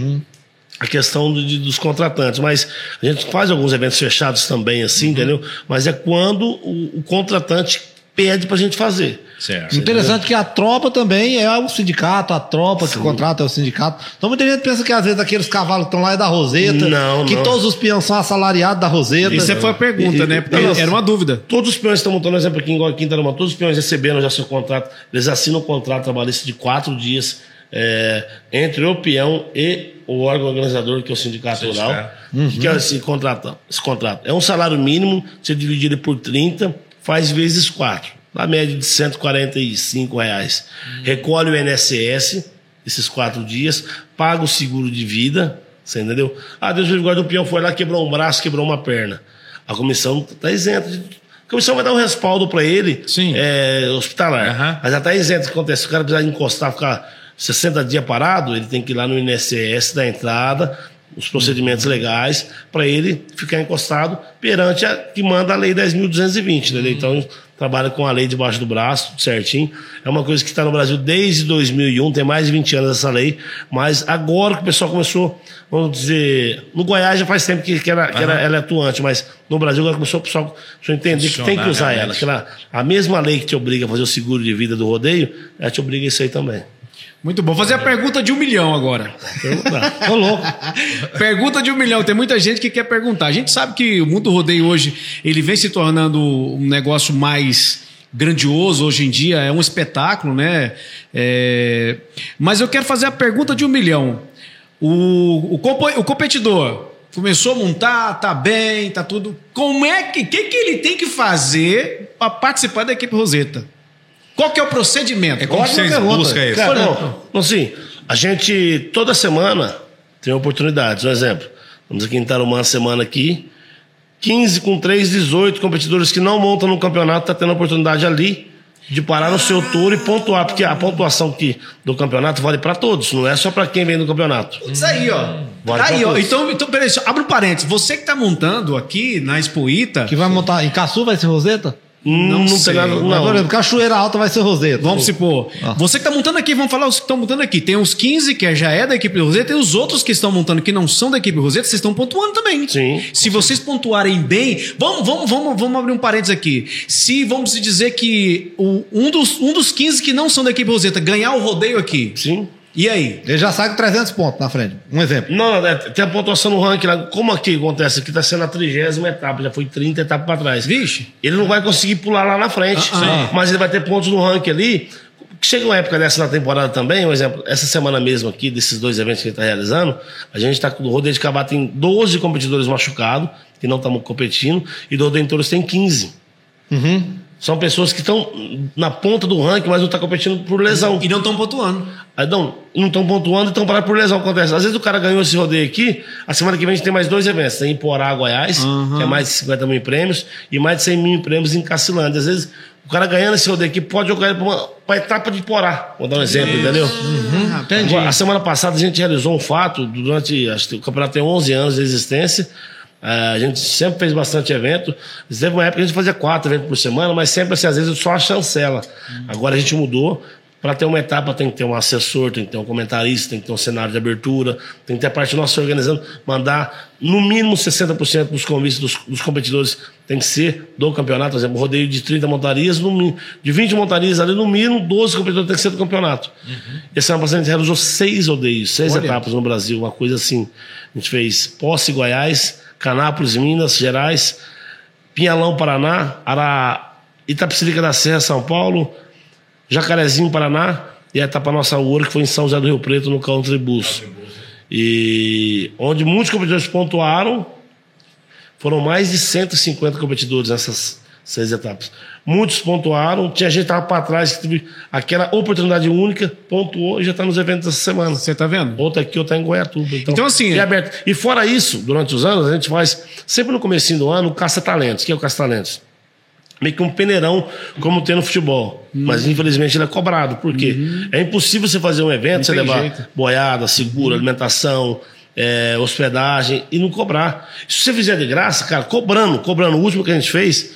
a questão de- dos contratantes, mas a gente faz alguns eventos fechados também, assim, entendeu? Mas é quando o, o contratante pede pra gente fazer. Certo. Interessante que a tropa também é o sindicato, a tropa que contrata é o sindicato. Então muita gente pensa que às vezes aqueles cavalos que estão lá é da Roseta, Não, que não. todos os peões são assalariados da Roseta. Isso foi a pergunta, E- né? Porque era uma dúvida. Todos os peões que estão montando, por exemplo, aqui em Tarumã, todos os peões receberam já seu contrato, eles assinam um contrato trabalhista de quatro dias é, entre o peão e o órgão organizador, que é o Sindicato Sindicato. Rural. O que é esse contrato? esse contrato? É um salário mínimo, você divide ele por 30, faz vezes 4, na média de 145 reais. Recolhe o INSS, esses quatro dias, paga o seguro de vida, você entendeu? Ah, Deus me guarda, o peão foi lá, quebrou um braço, quebrou uma perna. A comissão está isenta. de- A comissão vai dar um respaldo para ele, Sim. é, hospitalar. Aham. Mas já está isento. O que acontece? Se o cara precisar encostar, ficar 60 dias parado, ele tem que ir lá no INSS da entrada, os procedimentos legais, para ele ficar encostado perante a que manda a Lei 10.220. Entendeu? Então, a gente trabalha com a lei debaixo do braço, tudo certinho. É uma coisa que está no Brasil desde 2001, tem mais de 20 anos essa lei, mas agora que o pessoal começou, vamos dizer, no Goiás já faz tempo que, que, era, que era, ela é atuante, mas no Brasil agora começou o pessoal a entender que tem que usar ela. realmente. Que ela- a mesma lei que te obriga a fazer o seguro de vida do rodeio, ela te obriga a isso aí também. Muito bom. Fazer a pergunta de um milhão agora. Perguntar. Ô, louco. Pergunta de um milhão. Tem muita gente que quer perguntar. A gente sabe que o mundo do rodeio hoje ele vem se tornando um negócio mais grandioso hoje em dia. É um espetáculo, né? É, Mas eu quero fazer a pergunta de um milhão. O, o, compo- o competidor começou a montar, tá bem, tá tudo. Como é que, que, que ele tem que fazer para participar da equipe Roseta? Qual que é o procedimento? É como Ótima vocês pergunta. buscam isso? Cara, não, não, assim, a gente toda semana tem oportunidades. Um exemplo, vamos aqui em Tarumã, semana aqui, 15 com 3, 18 competidores que não montam no campeonato, tá tendo a oportunidade ali de parar no seu tour e pontuar, porque a pontuação que, do campeonato vale para todos, não é só para quem vem do campeonato. Isso aí, ó. Vale Tá aí, pra ó. todos. Então, então peraí, abre um parênteses. Você que tá montando aqui na Expoíta, Que vai montar em Caçu vai ser Roseta? Não, não sei. nada. Não. Exemplo, Cachoeira Alta vai ser Roseta. vamos supor, Ah. você que tá montando aqui, vamos falar os que estão montando aqui. Tem os 15 que já é da equipe Roseta e os outros que estão montando que não são da equipe Roseta, vocês estão pontuando também. Sim. Se vocês pontuarem bem, vamos, vamos, vamos, vamos abrir um parênteses aqui. Se vamos dizer que o- um, dos, um dos 15 que não são da equipe Roseta ganhar o rodeio aqui, Sim. E aí? Ele já sai com 300 pontos na frente. Um exemplo. Não, não, é, tem a pontuação no ranking lá. Como aqui acontece? Aqui está sendo a trigésima etapa, já foi 30 etapas para trás. Vixe. Ele não vai conseguir pular lá na frente, Ah, ah. mas ele vai ter pontos no ranking ali. Chega uma época dessa na temporada também, um exemplo, essa semana mesmo aqui, desses dois eventos que a gente está realizando, a gente está com o Rodeio de Cabá tem 12 competidores machucados, que não estão competindo, e do Rodeio Touros tem 15. São pessoas que estão na ponta do ranking, mas não estão competindo por lesão. E não estão pontuando. Aí não estão pontuando e estão parados por lesão. Acontece. Às vezes o cara ganhou esse rodeio aqui, a semana que vem a gente tem mais dois eventos. Tem em Porá, Goiás, que é mais de 50 mil prêmios, e mais de 100 mil prêmios em Cacilândia. Às vezes o cara ganhando esse rodeio aqui pode jogar ele para pra etapa de Porá. Vou dar um exemplo, entendeu? Entendi. A semana passada a gente realizou um fato, durante. Acho que o campeonato tem 11 anos de existência. Eh, a gente sempre fez bastante evento. Teve uma época que a gente fazia quatro eventos por semana, mas sempre assim, às vezes só a chancela. Agora a gente mudou. Para ter uma etapa tem que ter um assessor, tem que ter um comentarista, tem que ter um cenário de abertura, tem que ter a parte nossa organizando, mandar no mínimo 60% dos convites dos, dos competidores tem que ser do campeonato. Por exemplo, rodeio de 30 montarias, no, de 20 montarias ali, no mínimo 12 competidores tem que ser do campeonato. Esse ano passado a gente realizou seis rodeios, seis Olha. etapas no Brasil, uma coisa assim. A gente fez Posse, Goiás, Canápolis, Minas Gerais, Pinhalão, Paraná, Ara... Itapecerica da Serra, São Paulo, Jacarezinho, Paraná, e a etapa nossa ouro, que foi em São José do Rio Preto, no Country Bus. E onde muitos competidores pontuaram, foram mais de 150 competidores nessas seis etapas. Muitos pontuaram, tinha gente que estava para trás, que teve aquela oportunidade única, pontuou e já está nos eventos essa semana. Você tá vendo? Outra aqui, outra em Goiatuba. Então, Então, assim, é aberto. E fora isso, durante os anos, a gente faz, sempre no comecinho do ano, caça-talentos. O que é o caça-talentos? Meio que um peneirão, como tem no futebol. Hum. Mas, infelizmente, ele é cobrado. Por quê? É impossível você fazer um evento, você Uhum. tem levar jeito. Uhum. boiada, seguro, alimentação, é, hospedagem e não cobrar. Se você fizer de graça, cara, cobrando, cobrando. O último que a gente fez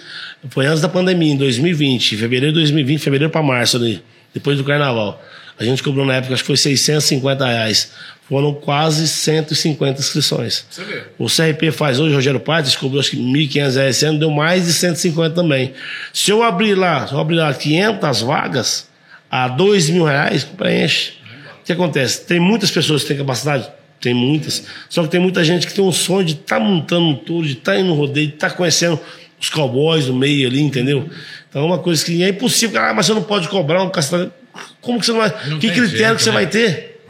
foi antes da pandemia, em 2020, fevereiro de 2020, fevereiro para março ali, depois do carnaval. A gente cobrou na época, acho que foi 650 reais. Foram quase 150 inscrições. Você vê. O CRP faz hoje, Rogério Paes, cobrou acho que 1.500 reais esse ano, deu mais de 150 também. Se eu abrir lá, se eu abrir lá 500 vagas, a 2 mil reais, preenche. O que acontece? Tem muitas pessoas que têm capacidade? Tem muitas. Só que tem muita gente que tem um sonho de estar montando um tour, de estar indo no rodeio, de estar conhecendo os cowboys no meio ali, entendeu? Então é uma coisa que é impossível. Ah, mas você não pode cobrar um castelo. Como que você não vai. Não que tem critério jeito, que você né? vai ter?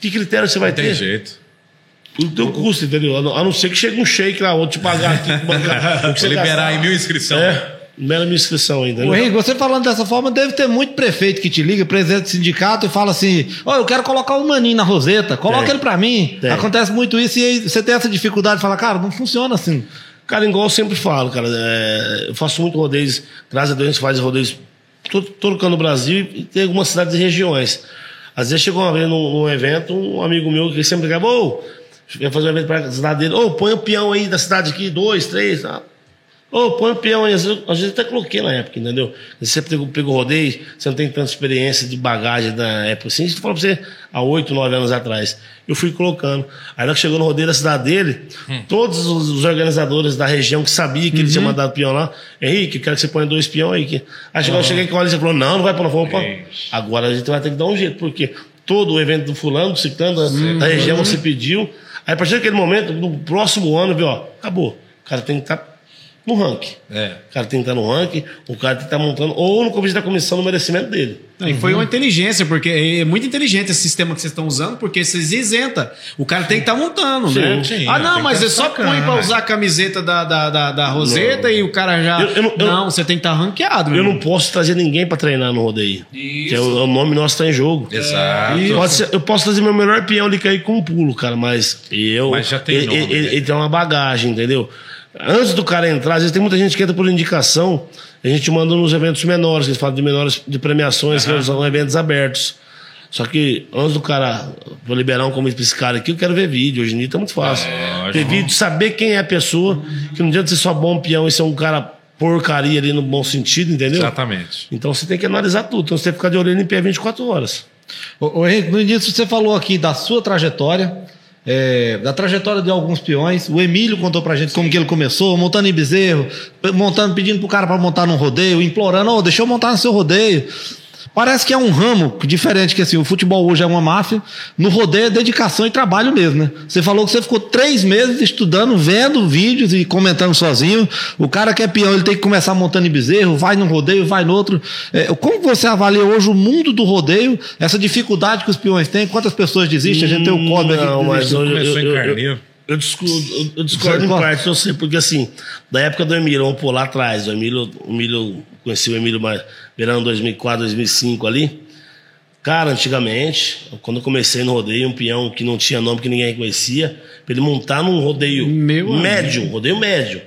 Que critério você vai Tem ter? jeito. O teu custo, entendeu? A não, ser que chegue um shake lá, outro te pagar aqui. bancar, que você Liberar gastar. em mil inscrições. É, mera minha inscrição ainda. O Henrique, você falando dessa forma, deve ter muito prefeito que te liga, presidente do sindicato, e fala assim: Ó, eu quero colocar um maninho na roseta, coloca Tem. ele pra mim. Tem. Acontece muito isso e aí você tem essa dificuldade de falar, cara, não funciona assim. Cara, igual eu sempre falo, cara, é, eu faço muito rodeios, graças a Deus a gente faz rodeios todo, todo canto do Brasil e tem algumas cidades e regiões. Às vezes chegou uma vez num, num evento, um amigo meu que sempre ligava, ô, ia fazer um evento pra cidade dele, ô, põe o peão aí da cidade aqui, dois, três, tá? Ô, põe o peão aí. Às vezes, às vezes até coloquei na época, entendeu? Você pegou, pegou rodeio, você não tem tanta experiência de bagagem da época assim. Isso eu falo pra você há oito, nove anos atrás. Eu fui colocando. Aí na hora que chegou no rodeio da cidade dele, todos os, organizadores da região que sabiam que ele tinha mandado peão lá, Henrique, eu quero que você ponha dois peão aí. Que... Aí chegou, eu cheguei com a Alice e falou: não, não vai pôr, não. Opa, agora a gente vai ter que dar um jeito, porque todo o evento do fulano, do ciclano, da, da região você pediu. Aí a partir daquele momento, no próximo ano, viu, ó, acabou. O cara tem que estar no ranking. É. O cara tem que estar no ranking, o cara tem que estar montando, ou no convite da comissão no merecimento dele. Não, E foi uma inteligência, porque é muito inteligente esse sistema que vocês estão usando, porque vocês isenta. O cara tem que estar montando, Sim, né? sim, ah, não, mas é só põe pra né? usar a camiseta da, da, da, da Roseta e o cara já. Eu- eu não- eu- não, você tem que estar ranqueado, meu Eu não posso trazer ninguém para treinar no rodeio. Que é o, o nome nosso tá em jogo. Exato. Pode ser- eu posso trazer meu melhor peão ali cair com um pulo, cara, mas eu. Mas já tem ele, nome, ele, ele- né? ele tem uma bagagem, entendeu? Antes do cara entrar, às vezes tem muita gente que entra por indicação, a gente manda nos eventos menores, que eles falam de menores de premiações, que são eventos abertos. Só que antes do cara vou liberar um convite pra esse cara aqui, eu quero ver vídeo. Hoje em dia tá muito fácil. lógico. Ter vídeo, saber quem é a pessoa, que não adianta ser só bom peão e ser um cara porcaria ali no bom sentido, entendeu? Exatamente. Então você tem que analisar tudo. Então você tem que ficar de olho em pé 24 horas. Ô, ô, Henrique, no início você falou aqui da sua trajetória, é, da trajetória de alguns peões. O Emílio contou pra gente como que ele começou, montando em bezerro, montando, pedindo pro cara pra montar num rodeio, implorando, ô, deixa eu montar no seu rodeio. Parece que é um ramo diferente, que assim, o futebol hoje é uma máfia, no rodeio é dedicação e trabalho mesmo, né? Você falou que você ficou três meses estudando, vendo vídeos e comentando sozinho. O cara que é peão, ele tem que começar montando em bezerro, vai num rodeio, vai no outro. É, como você avalia hoje o mundo do rodeio, essa dificuldade que os peões têm? Quantas pessoas desistem? A gente tem o Cosme aqui Não, mas desistiu. eu, Começou eu, em eu. Eu discordo, eu, eu discordo em parte, eu sei, porque assim, da época do Emílio, vamos pôr lá atrás, o Emílio, o Emílio conheci o Emílio mais, verão 2004, 2005 ali. Cara, antigamente, quando eu comecei no rodeio, um peão que não tinha nome, que ninguém conhecia, pra ele montar num rodeio Meu médio, rodeio médio.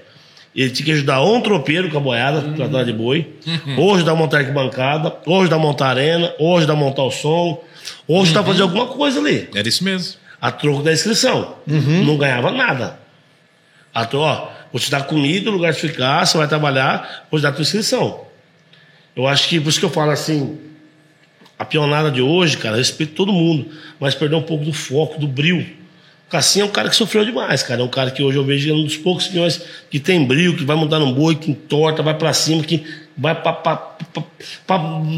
Ele tinha que ajudar ou um tropeiro com a boiada, Uhum. tratar de boi, ou ajudar a montar arquibancada, ou ajudar a montar arena, ou ajudar a montar o som, ou ajudar a fazer Uhum. alguma coisa ali Era isso mesmo. A troco da inscrição. Não ganhava nada. A troco, ó, vou te dar comida, lugar de ficar, você vai trabalhar, vou te dar a tua inscrição. Eu acho que, por isso que eu falo assim, a pionada de hoje, cara, respeito todo mundo, mas perdeu um pouco do foco, do brilho. O Cassinho é um cara que sofreu demais, cara. É um cara que hoje eu vejo é um dos poucos peões que tem brilho, que vai montar num boi, que entorta, vai pra cima, que vai pra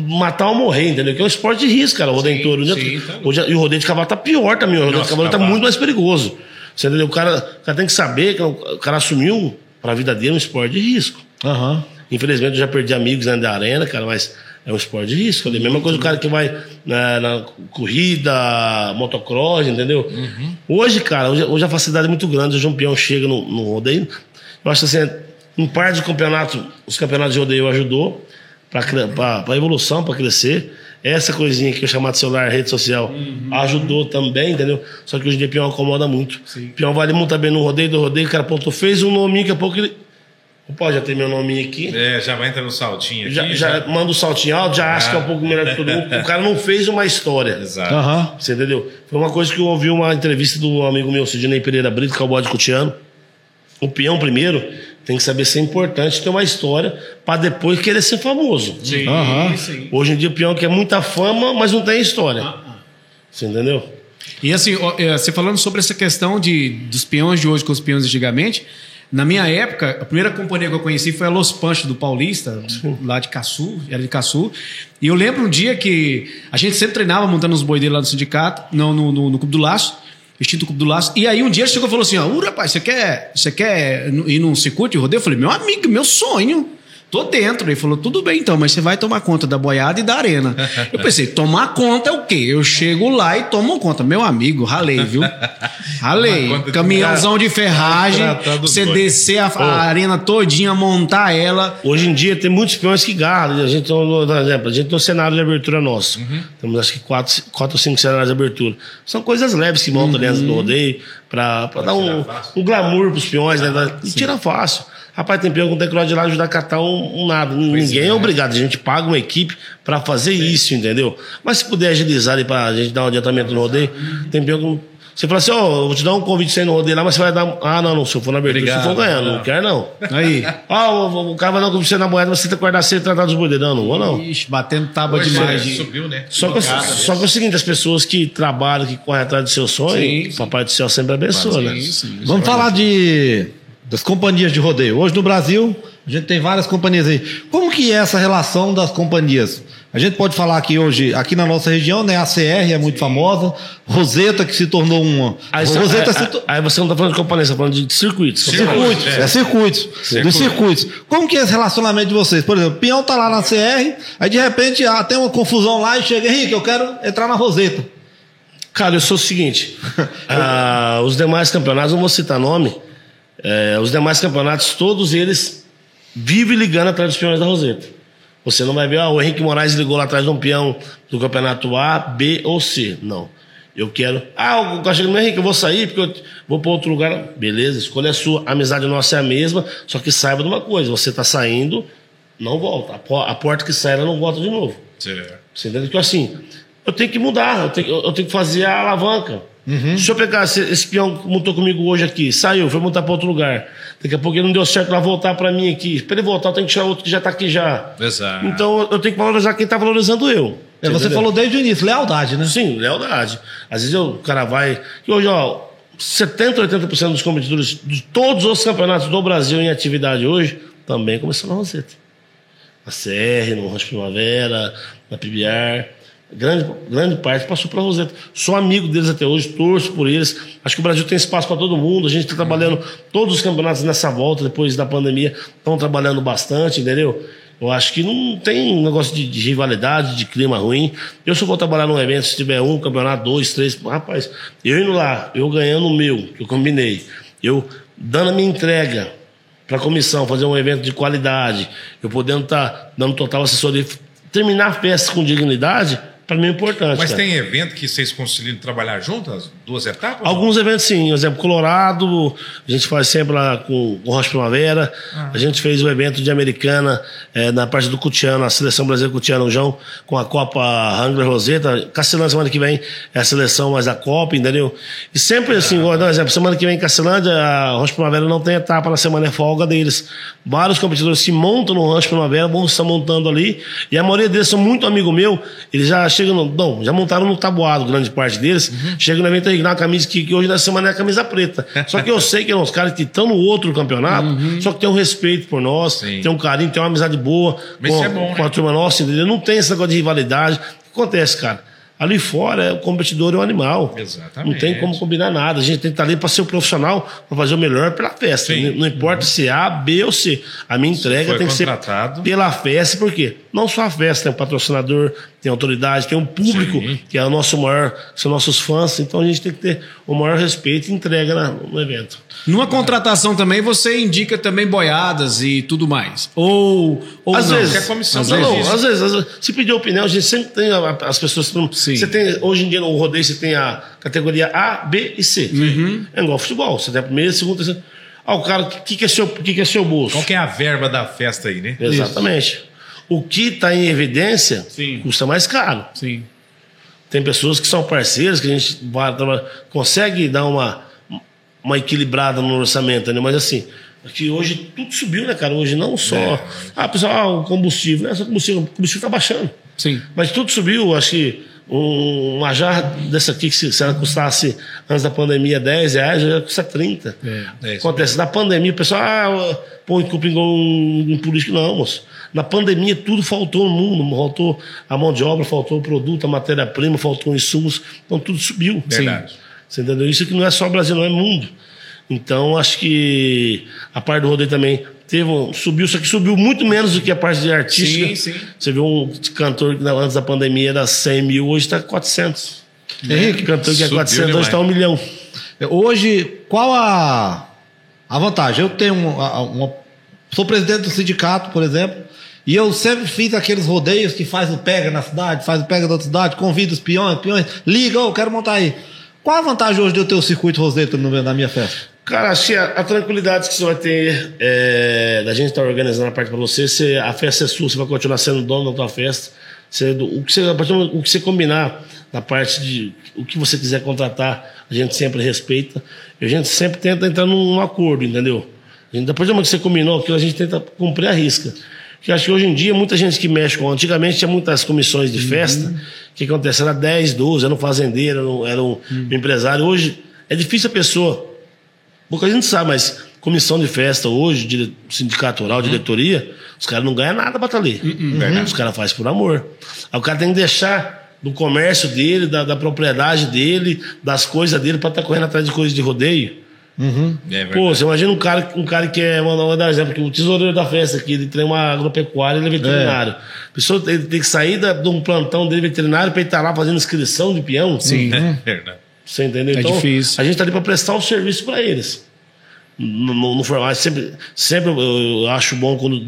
matar ou morrer, entendeu? Que é um esporte de risco, cara, o rodeio em touro. sim, tá. Hoje, e o rodeio de cavalo tá pior também. O rodeio Nossa, de cavalo tá muito mais perigoso. Você entendeu? O cara, o cara tem que saber que o cara assumiu pra vida dele um esporte de risco. Aham. Infelizmente, eu já perdi amigos dentro da arena, cara, mas é um esporte de risco. É a mesma coisa o cara que vai na, na corrida, motocross, entendeu? Hoje, cara, hoje, hoje a facilidade é muito grande. Hoje um peão chega no, no rodeio. Eu acho assim, em parte de campeonato, os campeonatos de rodeio ajudou para a evolução, para crescer. Essa coisinha que eu celular, rede social, ajudou também, entendeu? Só que hoje em dia o peão acomoda muito. O peão vai ali muito bem no rodeio, do rodeio, o cara apontou, fez um nominho, daqui a pouco ele. Opa, já tem meu nominho aqui. É, já vai entrar no saltinho aqui. Já, já manda o saltinho alto, já acha que é um pouco melhor que todo mundo. O cara não fez uma história. Exato. Aham. Você entendeu? Foi uma coisa que eu ouvi uma entrevista do amigo meu, Sidney Pereira Brito, que é o bode cutiano. O peão, primeiro, tem que saber ser importante, ter uma história, para depois querer ser famoso. Sim, Aham. sim. Hoje em dia o peão quer muita fama, mas não tem história. Você entendeu? E assim, é, você falando sobre essa questão de, dos peões de hoje com os peões de antigamente, na minha época, a primeira companhia que eu conheci foi a Los Panchos do Paulista, lá de Caçu, era de Caçu. E eu lembro um dia que a gente sempre treinava montando os boi dele lá no sindicato, não, no, no, no Clube do Laço, extinto Clube do Laço. E aí um dia ele chegou e falou assim: ó, "Ura, rapaz, você quer, você quer ir num circuito de rodeio? Eu falei: meu amigo, meu sonho. Tô dentro. Ele falou, tudo bem então, mas você vai tomar conta da boiada e da arena. Eu pensei, tomar conta é o quê? Eu chego lá e tomo conta. Meu amigo, ralei, viu? Ralei. Caminhãozão de ferragem, dos você descer a, a arena todinha, montar ela. Hoje em dia tem muitos peões que garram. A gente, tem, por exemplo, a gente tem um cenário de abertura nosso. Uhum. Temos acho que quatro, quatro ou cinco cenários de abertura. São coisas leves que montam dentro do rodeio para dar um, um glamour pros peões, né? E tira fácil. Rapaz, tem peão que não tem que ir lá ajudar a catar um, um nada. Ninguém é, é. obrigado. A gente paga uma equipe para fazer isso, entendeu? Mas se puder agilizar ali pra gente dar um adiantamento no rodeio, tem não- Você fala assim, ó, eu vou te dar um convite sem no rodeio lá, mas você vai dar. Ah, não, não, se eu for na abertura, se eu for Obrigado, ganhando, não não. quero não. Aí. Ah, o, o cara vai dar um convite sem na moeda, mas você tem que guardar cedo e tratar dos dele. Não, não vou não. Ixi, batendo tábua Hoje demais. é, de- subiu, né? Só que, só que é o seguinte, as pessoas que trabalham, que correm atrás do seu sonho, Sim, o sim. Papai do Céu sempre abençoa, né? Sim, sim. Vamos falar de das companhias de rodeio. Hoje no Brasil, a gente tem várias companhias aí. Como que é essa relação das companhias? A gente pode falar aqui hoje, aqui na nossa região, né? A CR é muito famosa, Roseta que se tornou uma. Aí, Roseta aí- to- aí você não tá falando de companhia, você tá falando de circuitos. Circuitos, É. é, circuitos, dos circuitos. Como que é esse relacionamento de vocês? Por exemplo, o peão tá lá na CR, aí de repente ah, tem uma confusão lá e chega, Henrique, eu quero entrar na Roseta. Cara, eu sou o seguinte: ah, os demais campeonatos, não vou citar nome, é, os demais campeonatos, todos eles vivem ligando atrás dos peões da Roseta. Você não vai ver, ah, o Henrique Moraes ligou lá atrás de um peão do campeonato A, B ou C. Não. Eu quero. Ah, o cara chega, Henrique, eu vou sair porque eu vou para outro lugar. Beleza, escolha a sua. A amizade nossa é a mesma, só que saiba de uma coisa: você tá saindo, não volta. A porta que sai, ela não volta de novo. Certo. Você entende que assim, eu tenho que mudar, eu tenho, eu tenho que fazer a alavanca. Se eu pegar esse, peão que montou comigo hoje aqui, saiu, foi montar para outro lugar. Daqui a pouco ele não deu certo, vai voltar para mim aqui. Para ele voltar, eu tenho que tirar outro que já está aqui já. Exato. Então eu tenho que valorizar quem está valorizando eu. É, você entendeu? falou desde o início, lealdade, né? Sim, lealdade. Às vezes eu- o cara vai. E hoje, ó, 70, 80% dos competidores de todos os campeonatos do Brasil em atividade hoje também começaram na Roseta. Na CR, no Rancho Primavera, na PBR. Grande, grande parte passou para Roseta. Sou amigo deles até hoje, torço por eles. Acho que o Brasil tem espaço para todo mundo. A gente está trabalhando todos os campeonatos nessa volta, depois da pandemia, estão trabalhando bastante, entendeu? Eu acho que não tem negócio de, de rivalidade, de clima ruim. Eu só vou trabalhar num evento, se tiver um campeonato, dois, três. Rapaz, eu indo lá, eu ganhando o meu, que eu combinei, eu dando a minha entrega para a comissão, fazer um evento de qualidade, eu podendo estar tá dando total assessoria, terminar a festa com dignidade, para mim é importante. Mas cara. tem evento que vocês conseguiram trabalhar juntas? Duas etapas? Alguns eventos sim, por exemplo, Colorado, a gente faz sempre lá com o Rocha Primavera. Ah. A gente fez o evento de Americana é, na parte do Cutiano, a seleção brasileira Cutiano João, com a Copa Wrangler Roseta. Castelândia semana que vem é a seleção mais a Copa, entendeu? E sempre assim, ah. por exemplo, semana que vem em Castelândia, a Rocha Primavera não tem etapa na semana, é folga deles. Vários competidores se montam no Rocha Primavera, vão estar montando ali, e a maioria deles são muito amigo meu, eles já chegam no. Bom, já montaram no tabuado, grande parte deles. Uhum. Chegam no evento aí, na camisa que, que, hoje na semana é a camisa preta. Só que eu sei que uns caras que estão no outro campeonato, uhum. só que tem um respeito por nós, Sim. tem um carinho, tem uma amizade boa Mas com, é bom, com né? a turma nossa, entendeu? Não tem esse negócio de rivalidade. O que acontece, cara? Ali fora, o competidor é um animal. Exatamente. Não tem como combinar nada. A gente tem que estar ali para ser o profissional, para fazer o melhor pela festa. Sim. Não, não importa uhum. se é A, B ou C. A minha entrega tem que ser pela festa, por quê? Não só a festa, tem um patrocinador, tem autoridade, tem um público, Sim. que é o nosso maior, são nossos fãs. Então a gente tem que ter o maior respeito e entrega no evento. Numa contratação também, você indica também boiadas e tudo mais. Ou, ou às não? vezes. Comissão às, vezes, não, às vezes, às vezes. Se pedir opinião, a gente sempre tem as pessoas. Sim. Você tem, hoje em dia no rodeio, você tem a categoria A, B e C. Uhum. É igual futebol. Você tem a primeira, a segunda, a terceira. Ah, o cara, o que, que, é seu, que, que é seu bolso? Qual que é a verba da festa aí, né? Exatamente. Isso. O que está em evidência Sim. custa mais caro. Sim. Tem pessoas que são parceiras, que a gente consegue dar uma, uma equilibrada no orçamento, né? Mas assim, que hoje tudo subiu, né, cara? Hoje não só. É. Ah, pessoal, ah, o combustível, né? Só combustível, o combustível está baixando. Sim. Mas tudo subiu, acho que um, uma jarra dessa aqui, que se, se ela custasse antes da pandemia 10 reais, já custa 30. É, é Acontece, na pandemia, o pessoal, ah, põe culpa um, um político. Não, moço. Na pandemia, tudo faltou no mundo. Faltou a mão de obra, faltou o produto, a matéria-prima, faltou insumos. Então, tudo subiu. Verdade. Sim. Você entendeu? Isso que não é só Brasil, não é mundo. Então, acho que a parte do rodeio também teve um, subiu, só que subiu muito menos do que a parte de artística. Sim, sim. Você viu um cantor que antes da pandemia era 100 mil, hoje está 400. Henrique, cantor que é 400, demais. hoje está um milhão. Hoje, qual a, a vantagem? Eu tenho uma, uma, Sou presidente do sindicato, por exemplo. E eu sempre fiz aqueles rodeios que faz o pega na cidade, faz o pega da outra cidade, convida os peões, peões, liga, eu quero montar aí. Qual a vantagem hoje de eu ter o circuito Roseta na minha festa? Cara, que a, a, tranquilidade que você vai ter é, da gente estar tá organizando a parte para você, você, a festa é sua, você vai continuar sendo dono da tua festa. Você, o, que você, o que você combinar na parte de o que você quiser contratar, a gente sempre respeita. E a gente sempre tenta entrar num acordo, entendeu? Depois de que você combinou aquilo, a gente tenta cumprir a risca. Que acho que hoje em dia, muita gente que mexe com. Antigamente tinha muitas comissões de festa. O que acontece? Era 10, 12, era um fazendeiro, era um, era um uhum. empresário. Hoje é difícil a pessoa. Pouca gente sabe, mas comissão de festa hoje, dire, sindicato uhum. diretoria, os caras não ganham nada pra estar ali. Uhum. Os caras fazem por amor. Aí o cara tem que deixar do comércio dele, da, da propriedade dele, das coisas dele, para estar tá correndo atrás de coisas de rodeio. Uhum. É Pô, você imagina um cara, um cara que é, vou dar um exemplo, que o tesoureiro da festa aqui, ele tem uma agropecuária, ele é veterinário. É. A pessoa tem, tem que sair da, de um plantão dele veterinário para ele estar tá lá fazendo inscrição de peão. Sim. Uhum. É verdade. Você entendeu? É então, difícil. a gente está ali para prestar o um serviço para eles no, no, no formato. Sempre, sempre eu acho bom quando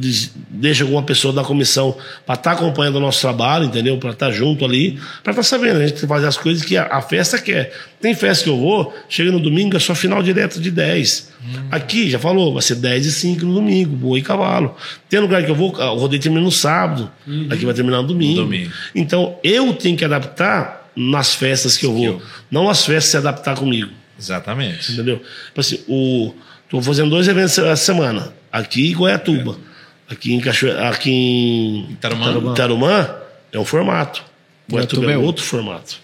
deixa alguma pessoa da comissão para estar tá acompanhando o nosso trabalho, entendeu? Para estar tá junto ali, para estar tá sabendo. A gente fazer as coisas que a, a, festa quer. Tem festa que eu vou, chega no domingo, é só final direto de 10. Hum. Aqui, já falou, vai ser 10 e 5 no domingo, boi e cavalo. Tem lugar que eu vou, o rodeio termina no sábado, uhum. aqui vai terminar no domingo. domingo. Então, eu tenho que adaptar nas festas que eu vou, não as festas se adaptar comigo. Exatamente. Entendeu? Tipo assim, o Estou fazendo dois eventos essa semana. Aqui em Goiatuba. Aqui em Cacho... aqui em Tarumã. Tarumã é um formato. Goiatuba é, é outro formato.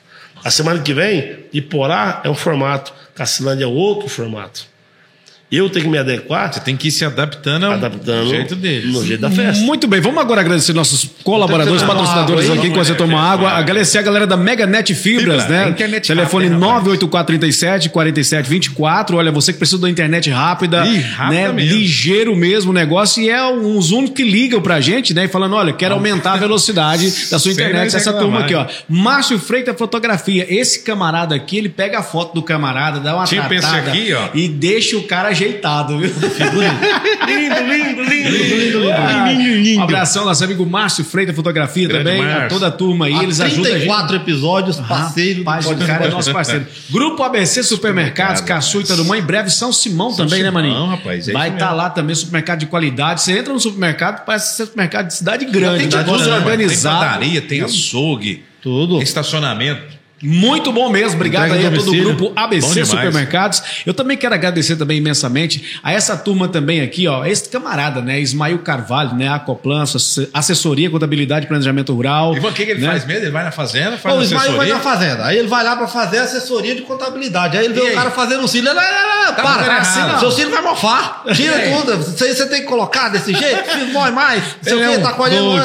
A semana que vem, Iporá é um formato. Cacilândia é outro formato. Eu tenho que me adequar, Você tem que ir se adaptando ao adaptando jeito deles. no jeito da festa. Muito bem, vamos agora agradecer nossos colaboradores, patrocinadores água aqui, enquanto você toma água. Agradecer a galera da Meganet Fibras, Fibra, né? internet Telefone rápida, rapaz. 98437 4724. Olha, você que precisa da internet rápida, Ih, rápida né? mesmo. Ligeiro mesmo o negócio. E é uns únicos que ligam pra gente, né? E falando: olha, quero aumentar a velocidade da sua internet. Essa reclamar, turma aqui, ó. hein? Márcio Freitas Fotografia. Esse camarada aqui, ele pega a foto do camarada, dá uma Tipo esse tratada aqui, ó. e deixa o cara ajeitado, viu? lindo, lindo, lindo, lindo, lindo. Ah, Um abração, nosso amigo Márcio Freitas Fotografia Grande também, a toda a turma aí, Há eles ajudam a gente. 34 episódios, parceiro. do Rapaz, o cara é nosso parceiro. Grupo ABC Supermercados, Caçu e Tarumã, em breve São Simão também, né, Simão, Maninho? rapaz, é Vai estar mesmo. lá também, supermercado de qualidade. Você entra no supermercado, parece ser supermercado de cidade grande, tem de tá tudo, né, mano? Tem organizado. padaria, tem açougue, Tudo. tem estacionamento. Muito bom mesmo. Obrigado Entrega aí a todo o grupo ABC. Supermercados. Eu também quero agradecer também imensamente a essa turma também aqui, ó, esse camarada, né, Ismael Carvalho, né, Acoplan, asse- assessoria, contabilidade e planejamento rural. Ivan, o que, que ele né? faz mesmo? Ele vai na fazenda, faz o Ismael vai na fazenda. Aí ele vai lá pra fazer assessoria de contabilidade. Aí ele vê E o aí? cara fazendo um cílio. Ele, "Não, não, não, Tá para, assim. Seu cílio vai mofar. Tira E tudo. Aí você tem que colocar desse jeito. Não mói mais. Seu Ele é filho um tá colhendo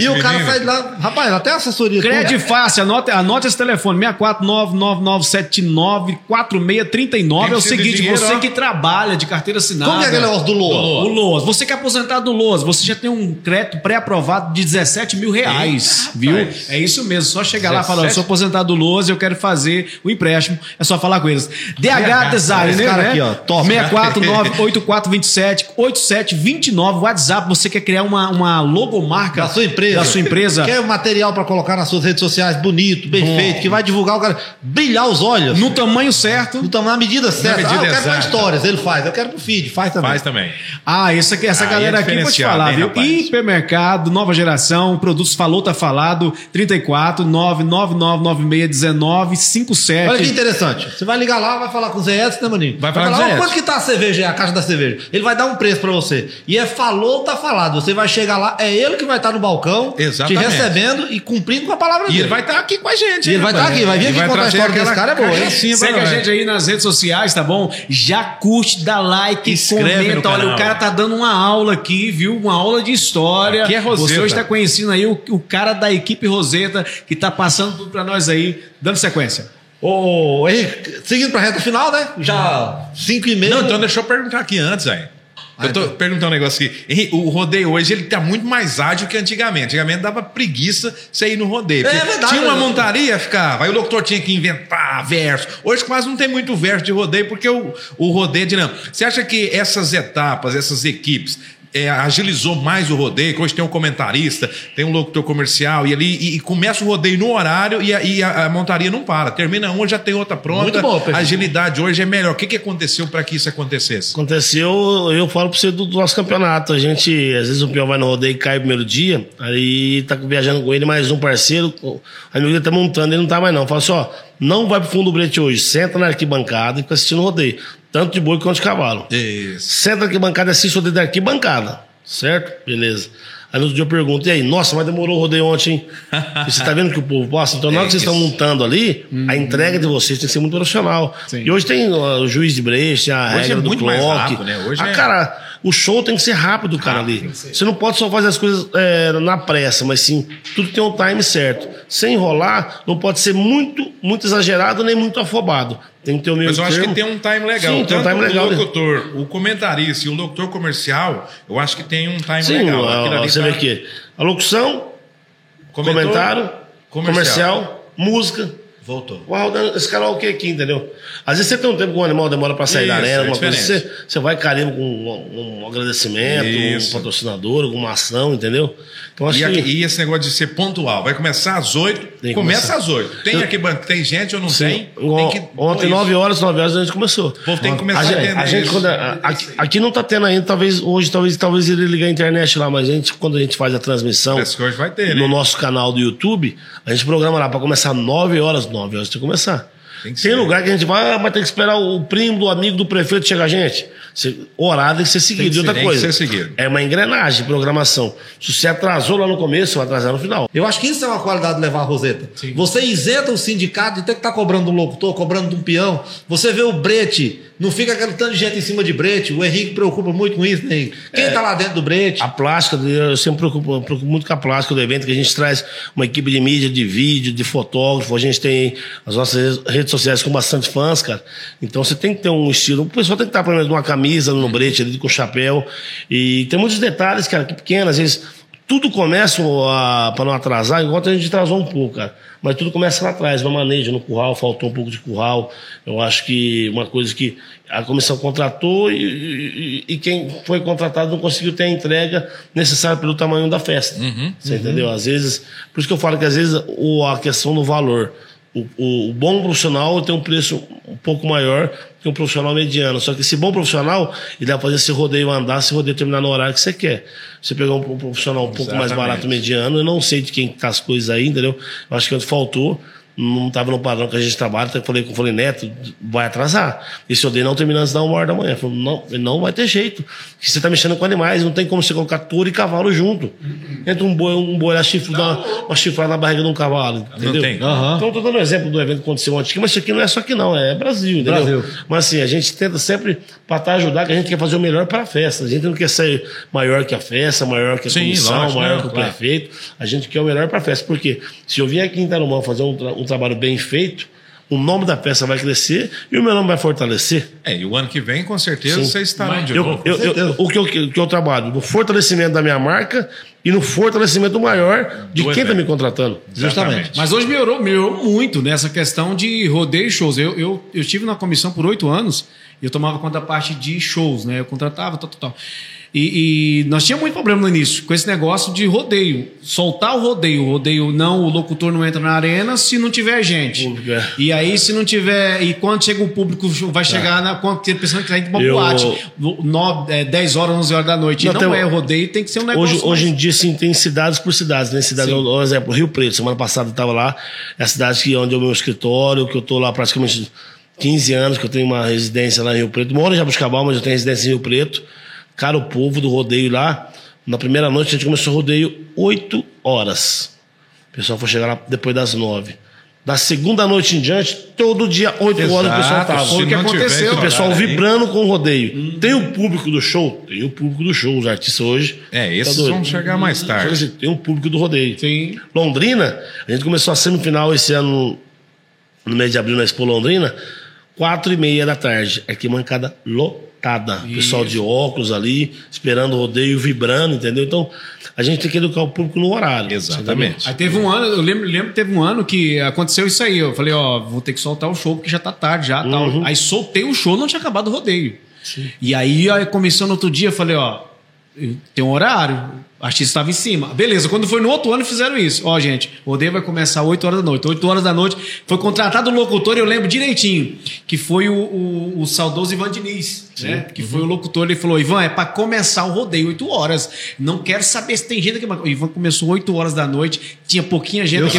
E o cara menino. sai de lá. Rapaz, até assessoria. Crédito fácil, anote, anote esse telefone: 64999794639. É o de seguinte, dinheiro, você ó. que trabalha de carteira assinada. Como é aquele negócio do Loa? O Loas. Você que é aposentado do Loas, você já tem um crédito pré-aprovado de 17 mil reais, Eita, viu? rapaz. É isso mesmo. Só chegar lá e falar: eu 17? sou aposentado do Loas e eu quero fazer o empréstimo. É só falar com eles. DH Design, né? cara aqui, ó, top. 649-8427-8729. WhatsApp, você quer criar uma, uma logomarca Da sua empresa. Da sua empresa. Quer material pra colocar nas suas redes sociais bonito, bem feito, que vai divulgar o cara. Brilhar os olhos. No tamanho certo. No tamanho, na medida certa. medida ah, eu quero pra exata. histórias. Ele faz. Eu quero pro feed. Faz também. Faz também. Ah, essa, essa Aí galera é aqui, diferenciado, falar, hein, viu? rapaz? Hipermercado, nova geração, produtos falou, tá falado, 34 9999619 57. Olha que interessante. Você vai ligar lá, vai falar com o Zé Edson, né, maninho? Vai falar com o Zé "Ó, Edson." quanto que tá a cerveja aí, a caixa da cerveja? Ele vai dar um preço pra você. E é falou, tá falado. Você vai chegar lá, é ele que vai estar no balcão, Exatamente. te recebendo e cumprindo com a palavra E dele. ele vai estar aqui com a gente. E ele vai rapaz? tá aqui, vai vir E aqui contar a história desse cara, é boa, hein? Segue a gente aí nas redes sociais, tá bom? Já curte, dá like, Inscreve comenta. Olha, canal. o cara tá dando uma aula aqui, viu? Uma aula de história. Aqui é Roseta. Você hoje tá conhecendo aí o, o cara da equipe Roseta que tá passando tudo pra nós aí, dando sequência. Ô, Henrique, seguindo pra reta final, né? Já 5 e meia. Não, então deixa eu perguntar aqui antes, aí. Eu tô perguntando um negócio aqui. O rodeio hoje ele tá muito mais ágil que antigamente. Antigamente dava preguiça você ir no rodeio. É verdade, Tinha uma né? montaria, ficava. Aí o locutor tinha que inventar verso. Hoje quase não tem muito verso de rodeio, porque o, o rodeio é dinâmico. Você acha que essas etapas, essas equipes, é, agilizou mais o rodeio, que hoje tem um comentarista, tem um locutor comercial, e ali e, e começa o rodeio no horário e a, e a- a montaria não para. Termina uma, já tem outra pronta. Muito bom, a agilidade hoje é melhor. O que, que aconteceu para que isso acontecesse? Aconteceu, eu falo pra você do, do nosso campeonato. A gente, às vezes o peão vai no rodeio e cai o primeiro dia, aí tá viajando com ele, mais um parceiro, o amigo dele tá montando, ele não tá mais não. Fala assim, ó, não vai pro fundo do brete hoje, senta na arquibancada e fica assistindo o rodeio. Tanto de boi quanto de cavalo. Isso. Senta na arquibancada e assiste o rodeio da arquibancada. Certo? Beleza. Aí no outro dia eu pergunto, e aí, nossa, mas demorou o rodeio ontem, hein? E você tá vendo que o povo passa? Então, na hora que vocês É estão isso. montando ali, a entrega de vocês tem que ser muito profissional. Sim. E hoje tem o juiz de brecha, a Hoje regra é do muito mais clock. rápido, né? Hoje Ah, é- cara, o show tem que ser rápido, cara, Rápido, ali. Você não pode só fazer as coisas é, na pressa, mas sim, tudo tem um time certo. Sem enrolar, não pode ser muito, muito exagerado nem muito afobado. Tem que ter o meio Mas eu acho termo. que tem um time legal. Sim, tem um time legal. O locutor, o comentarista e o locutor comercial, eu acho que tem um time Sim, legal. ali você tá- vê aqui. A locução, Comentou, comentário, comercial. comercial, música. Voltou. Uau, dando esse karaokê aqui, entendeu? Às vezes você tem um tempo que o animal demora pra sair da Isso, arena, é alguma coisa. diferente. Você, você vai carimbo com um, um agradecimento, Isso. um patrocinador, alguma ação, entendeu? Então acho E, que. e esse negócio de ser pontual. Vai começar às 8, Tem que começa às 8. Tem aqui, tem gente ou não tem? Igual tem que, ontem, pô, 9 isso. horas, 9 horas a gente começou. O povo tem que começar a gente, a gente quando, a- aqui, aqui não tá tendo ainda, talvez hoje, talvez, talvez ele ligar a internet lá, mas a gente, quando a gente faz a transmissão Parece que hoje vai ter, no né? nosso canal do YouTube, a gente programa lá pra começar 9 horas, 9 horas tem que começar. Tem que Tem ser. lugar que a gente vai, ah, mas tem que esperar o primo do amigo do prefeito chegar, gente. Você, horário tem que ser seguido. que e outra ser- tem coisa. que ser seguido. É uma engrenagem de programação. Se você atrasou lá no começo, vai atrasar no final. Eu acho que isso é uma qualidade de levar a Roseta. Você isenta o sindicato de ter que estar cobrando um locutor, cobrando de um peão. Você vê o brete Não fica aquele tanto de gente em cima de brete. O Henrique preocupa muito com isso, né? Quem tá lá dentro do brete? A plástica, eu sempre preocupo, preocupo muito com a plástica do evento, que a gente traz uma equipe de mídia, de vídeo, de fotógrafo, a gente tem as nossas redes sociais com bastante fãs, cara. Então você tem que ter um estilo. O pessoal tem que estar, pelo menos, numa camisa no brete ali, com chapéu. E tem muitos detalhes, cara, que pequenos, às vezes tudo começa para não atrasar, enquanto a gente atrasou um pouco, cara. Mas tudo começa lá atrás, no manejo, no curral, faltou um pouco de curral. Eu acho que uma coisa que a comissão contratou e, e, e quem foi contratado não conseguiu ter a entrega necessária pelo tamanho da festa. Você entendeu? Às vezes, por isso que eu falo que às vezes o, a questão do valor. O, o, o bom profissional tem um preço um pouco maior que um profissional mediano. Só que esse bom profissional, ele vai fazer esse rodeio andar, esse rodeio terminar no horário que você quer. Você pegar um profissional um pouco mais Exatamente. barato mediano, eu não sei de quem tá as coisas aí, entendeu? Eu acho que faltou, não estava no padrão que a gente trabalha, então eu falei, eu falei, Neto, vai atrasar. Esse rodeio não termina antes da uma hora da manhã. Eu falei, não, não vai ter jeito. Porque você está mexendo com animais, não tem como você colocar touro e cavalo junto. Entra um boi, um boi lá, chifre, dá uma, uma chifrada na barriga de um cavalo, entendeu? tem. Aham. Então, eu tô dando um exemplo do evento que aconteceu ontem aqui, mas isso aqui não é só aqui não, é Brasil, entendeu? Brasil. Mas assim, a gente tenta sempre para estar ajudar, que a gente quer fazer o melhor para a festa. A gente não quer ser maior que a festa, maior que a Sim, comissão, lógico, maior né? que o Claro. prefeito. A gente quer o melhor para a festa. Porque se eu vier aqui em Tarumã fazer um, um trabalho bem feito, o nome da festa vai crescer e o meu nome vai fortalecer. É, e o ano que vem, com certeza, Sim. vocês estarão de Eu- novo. eu- eu- o que eu, que eu trabalho? No fortalecimento da minha marca e no fortalecimento maior de Do quem está me contratando. Justamente. Mas hoje melhorou, melhorou muito nessa questão de rodeio e shows. Eu, eu, eu estive na comissão por oito anos e eu tomava conta da parte de shows, né? Eu contratava, tal, tal, tal. E, e nós tínhamos muito problema no início com esse negócio de rodeio. Soltar o rodeio. O rodeio não, o locutor não entra na arena se não tiver gente. Público, é. E aí, se não tiver. E quando chega o público, vai chegar na. Quando tem pessoa que pra uma Eu- boate. no- nove- é, 10 horas, 11 horas da noite. Não, não tem- é rodeio, tem que ser um negócio. Hoje, hoje mais- em dia, sim, tem cidades por cidades, né? Cidade, Sim. por exemplo, Rio Preto, semana passada eu estava lá, é a cidade que, onde é o meu escritório, que eu estou lá praticamente 15 anos, que eu tenho uma residência lá em Rio Preto. Moro em Jabuticabal, mas eu tenho residência em Rio Preto. Cara, o povo do rodeio lá, na primeira noite a gente começou o rodeio 8 horas. O pessoal foi chegar lá depois das 9. Da segunda noite em diante, todo dia, 8 horas, o pessoal Exato, tava. Foi o que aconteceu, O pessoal aí- vibrando com o rodeio. Tem o público do show? Tem o público do show. Os artistas hoje. É, esses Tá vão chegar mais que tarde. assim, Tem um público do rodeio. Sim. Londrina, a gente começou a semifinal esse ano, no mês de abril, na Expo Londrina, quatro e meia da tarde. Aqui, mancada lotada. Pessoal de óculos ali, esperando o rodeio, vibrando, entendeu? Então, a gente tem que educar o público no horário. Exatamente. Aí teve um ano, eu lembro, lembro que teve um ano que aconteceu isso aí. Eu falei, ó, vou ter que soltar o show porque já tá tarde já, tal. Aí soltei o show, não tinha acabado o rodeio. E aí a comissão no outro dia, eu falei, ó, tem um horário, o artista estava em cima. Beleza, quando foi no outro ano fizeram isso. Ó, gente, o rodeio vai começar 8 horas da noite. 8 horas da noite foi contratado o locutor, eu lembro direitinho, que foi o, o, o saudoso Ivan Diniz, né? Que foi o locutor, ele falou, Ivan, é para começar o rodeio 8 horas. Não quero saber se tem gente aqui. O Ivan começou 8 horas da noite, tinha pouquinha gente aqui.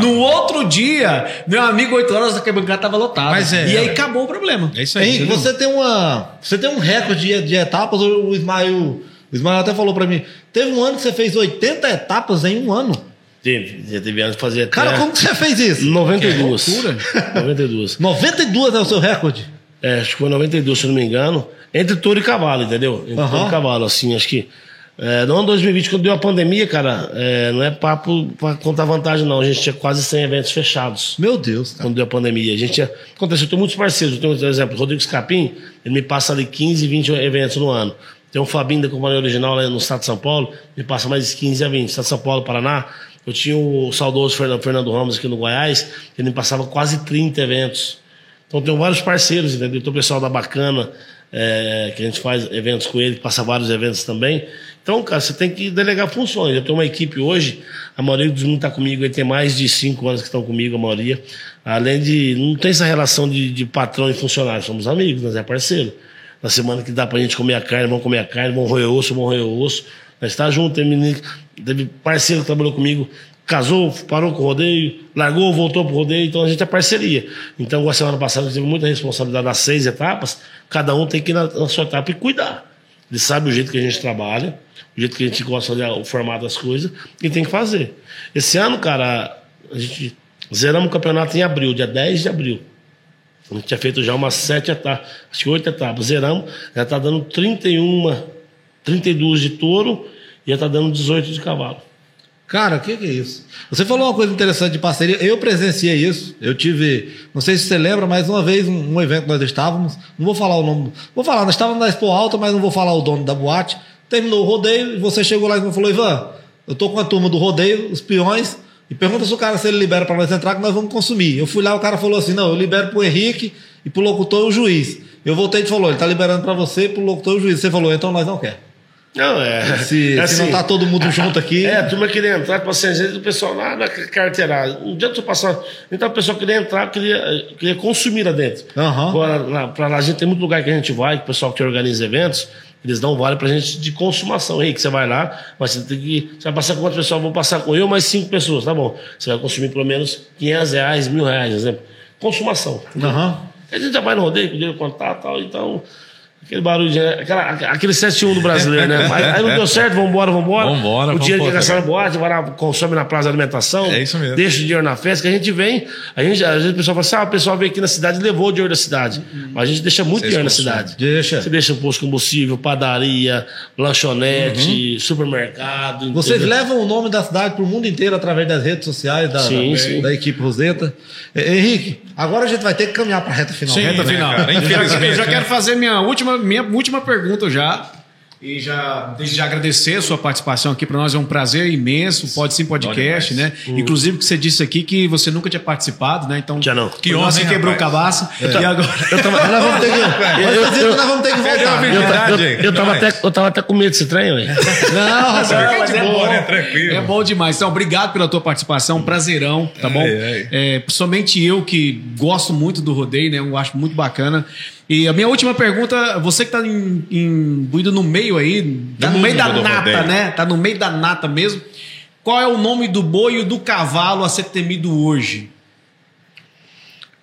No outro dia, meu amigo, 8 horas a bancada tava lotada. Mas é- e aí acabou o problema. É isso aí. Henrique, você tem uma. Você tem um recorde de, de etapas, o Ismael. O Ismael até falou pra mim. Teve um ano que você fez 80 etapas em um ano. Teve, já teve anos que fazia até Cara, como que você fez isso? 92. Que loucura. 92. 92 é o seu recorde. É, acho que foi 92, se eu não me engano. Entre touro e cavalo, entendeu? Entre Aham. touro e cavalo, assim, acho que. É, não em 2020, quando deu a pandemia, cara, é, não é papo pra contar vantagem, não. A gente tinha quase 100 eventos fechados. Meu Deus, cara. quando deu a pandemia. A gente tinha, aconteceu, eu tenho muitos parceiros. Eu tenho, por exemplo, o Rodrigo Scapim, ele me passa ali 15, 20 eventos no ano. Tem o Fabinho da Companhia Original lá no estado de São Paulo, me passa mais 15 a 20. Estado de São Paulo, Paraná. Eu tinha o saudoso Fernando, Ramos aqui no Goiás, ele me passava quase 30 eventos. Então tenho vários parceiros, entendeu? Tem o pessoal da Bacana, é, que a gente faz eventos com ele, passa vários eventos também. Então, cara, você tem que delegar funções. Eu tenho uma equipe hoje, a maioria dos meninos está comigo, ele tem mais de cinco anos que estão comigo, a maioria. Além de. Não tem essa relação de, de patrão e funcionário, somos amigos, nós é parceiro. Na semana que dá pra gente comer a carne, vamos comer a carne, vamos roer osso, vamos roer osso. Nós está junto, tem menino, teve parceiro que trabalhou comigo, casou, parou com o rodeio, largou, voltou pro rodeio, então a gente é parceria. Então, a semana passada, eu tive muita responsabilidade nas seis etapas, cada um tem que ir na, na sua etapa e cuidar. Ele sabe o jeito que a gente trabalha, o jeito que a gente gosta de o formato das coisas, e tem que fazer. Esse ano, cara, a gente zeramos o campeonato em abril, dia 10 de abril. A gente tinha feito já umas sete etapas, acho que oito etapas. Zeramos, já está dando 31, 32 de touro e já está dando 18 de cavalo. Cara, o que, que é isso? Você falou uma coisa interessante de parceria. Eu presenciei isso. Eu tive, não sei se você lembra, mas uma vez um, um evento nós estávamos. Não vou falar o nome. Vou falar, nós estávamos na Expo Alta, mas não vou falar o dono da boate. Terminou o rodeio e você chegou lá e falou: Ivan, eu tô com a turma do rodeio, os peões, e pergunta se o cara se ele libera para nós entrar que nós vamos consumir. Eu fui lá, o cara falou assim: não, eu libero pro Henrique e pro locutor e o juiz. Eu voltei e falou: ele tá liberando para você, pro locutor e o juiz. Você falou: então nós não quer. Não, é. Se, é se não tá todo mundo junto aqui. É, a turma queria entrar, tipo assim, às vezes o pessoal lá na carteirada. Um dia tu passar. Então o pessoal queria entrar, queria, queria consumir lá dentro. Aham. Agora, lá, pra lá, a gente tem muito lugar que a gente vai, que o pessoal que organiza eventos, eles dão vale pra gente de consumação. Aí, que você vai lá, mas você tem que. Você vai passar com quantas pessoas? Vou passar com eu mais cinco pessoas, tá bom. Você vai consumir pelo menos 500 reais, mil reais, exemplo. Consumação. Aham. A gente já vai no rodeio, com dinheiro contato e tal, então. Aquele barulho, de, aquela, aquele 7-1 do brasileiro, né? Aí, aí não deu certo, vambora, vambora. Vambora, O vamos dinheiro que gastar na boate, vai lá, consome na praça de alimentação. É isso mesmo. Deixa o dinheiro na festa, que a gente vem. A gente, às vezes o pessoal fala assim: ah, o pessoal veio aqui na cidade e levou o dinheiro da cidade. Mas a gente deixa muito Vocês dinheiro na consomem. cidade. Deixa. Você deixa posto de combustível, padaria, lanchonete, supermercado. Vocês entendeu? levam o nome da cidade para o mundo inteiro através das redes sociais da, Sim, da, sim. da equipe Roseta. Henrique, agora a gente vai ter que caminhar para a reta final. Sim, Reta né, final. já- Infelizmente, Eu já né? quero fazer minha última, minha última pergunta já. E já, desde já agradecer a sua participação aqui para nós é um prazer imenso. Pode sim podcast, né? Inclusive que você disse aqui que você nunca tinha participado, né? Então Já não. Que você hein, quebrou o cabaço. E agora Mas nós vamos ter que, nós vamos ter que voltar. Eu, virgindade. eu, eu, tava até, eu tava até com medo desse trem, ué. Não. Fica mas de é boa, bom. né? Tranquilo. É bom demais. Então, obrigado pela tua participação, prazerão, tá bom? É, principalmente eu que gosto muito do rodeio, né? Eu acho muito bacana. E a minha última pergunta, você que tá imbuído no meio aí, tá no meio da nata, né? Tá no meio da nata mesmo. Qual é o nome do boi e do cavalo a ser temido hoje?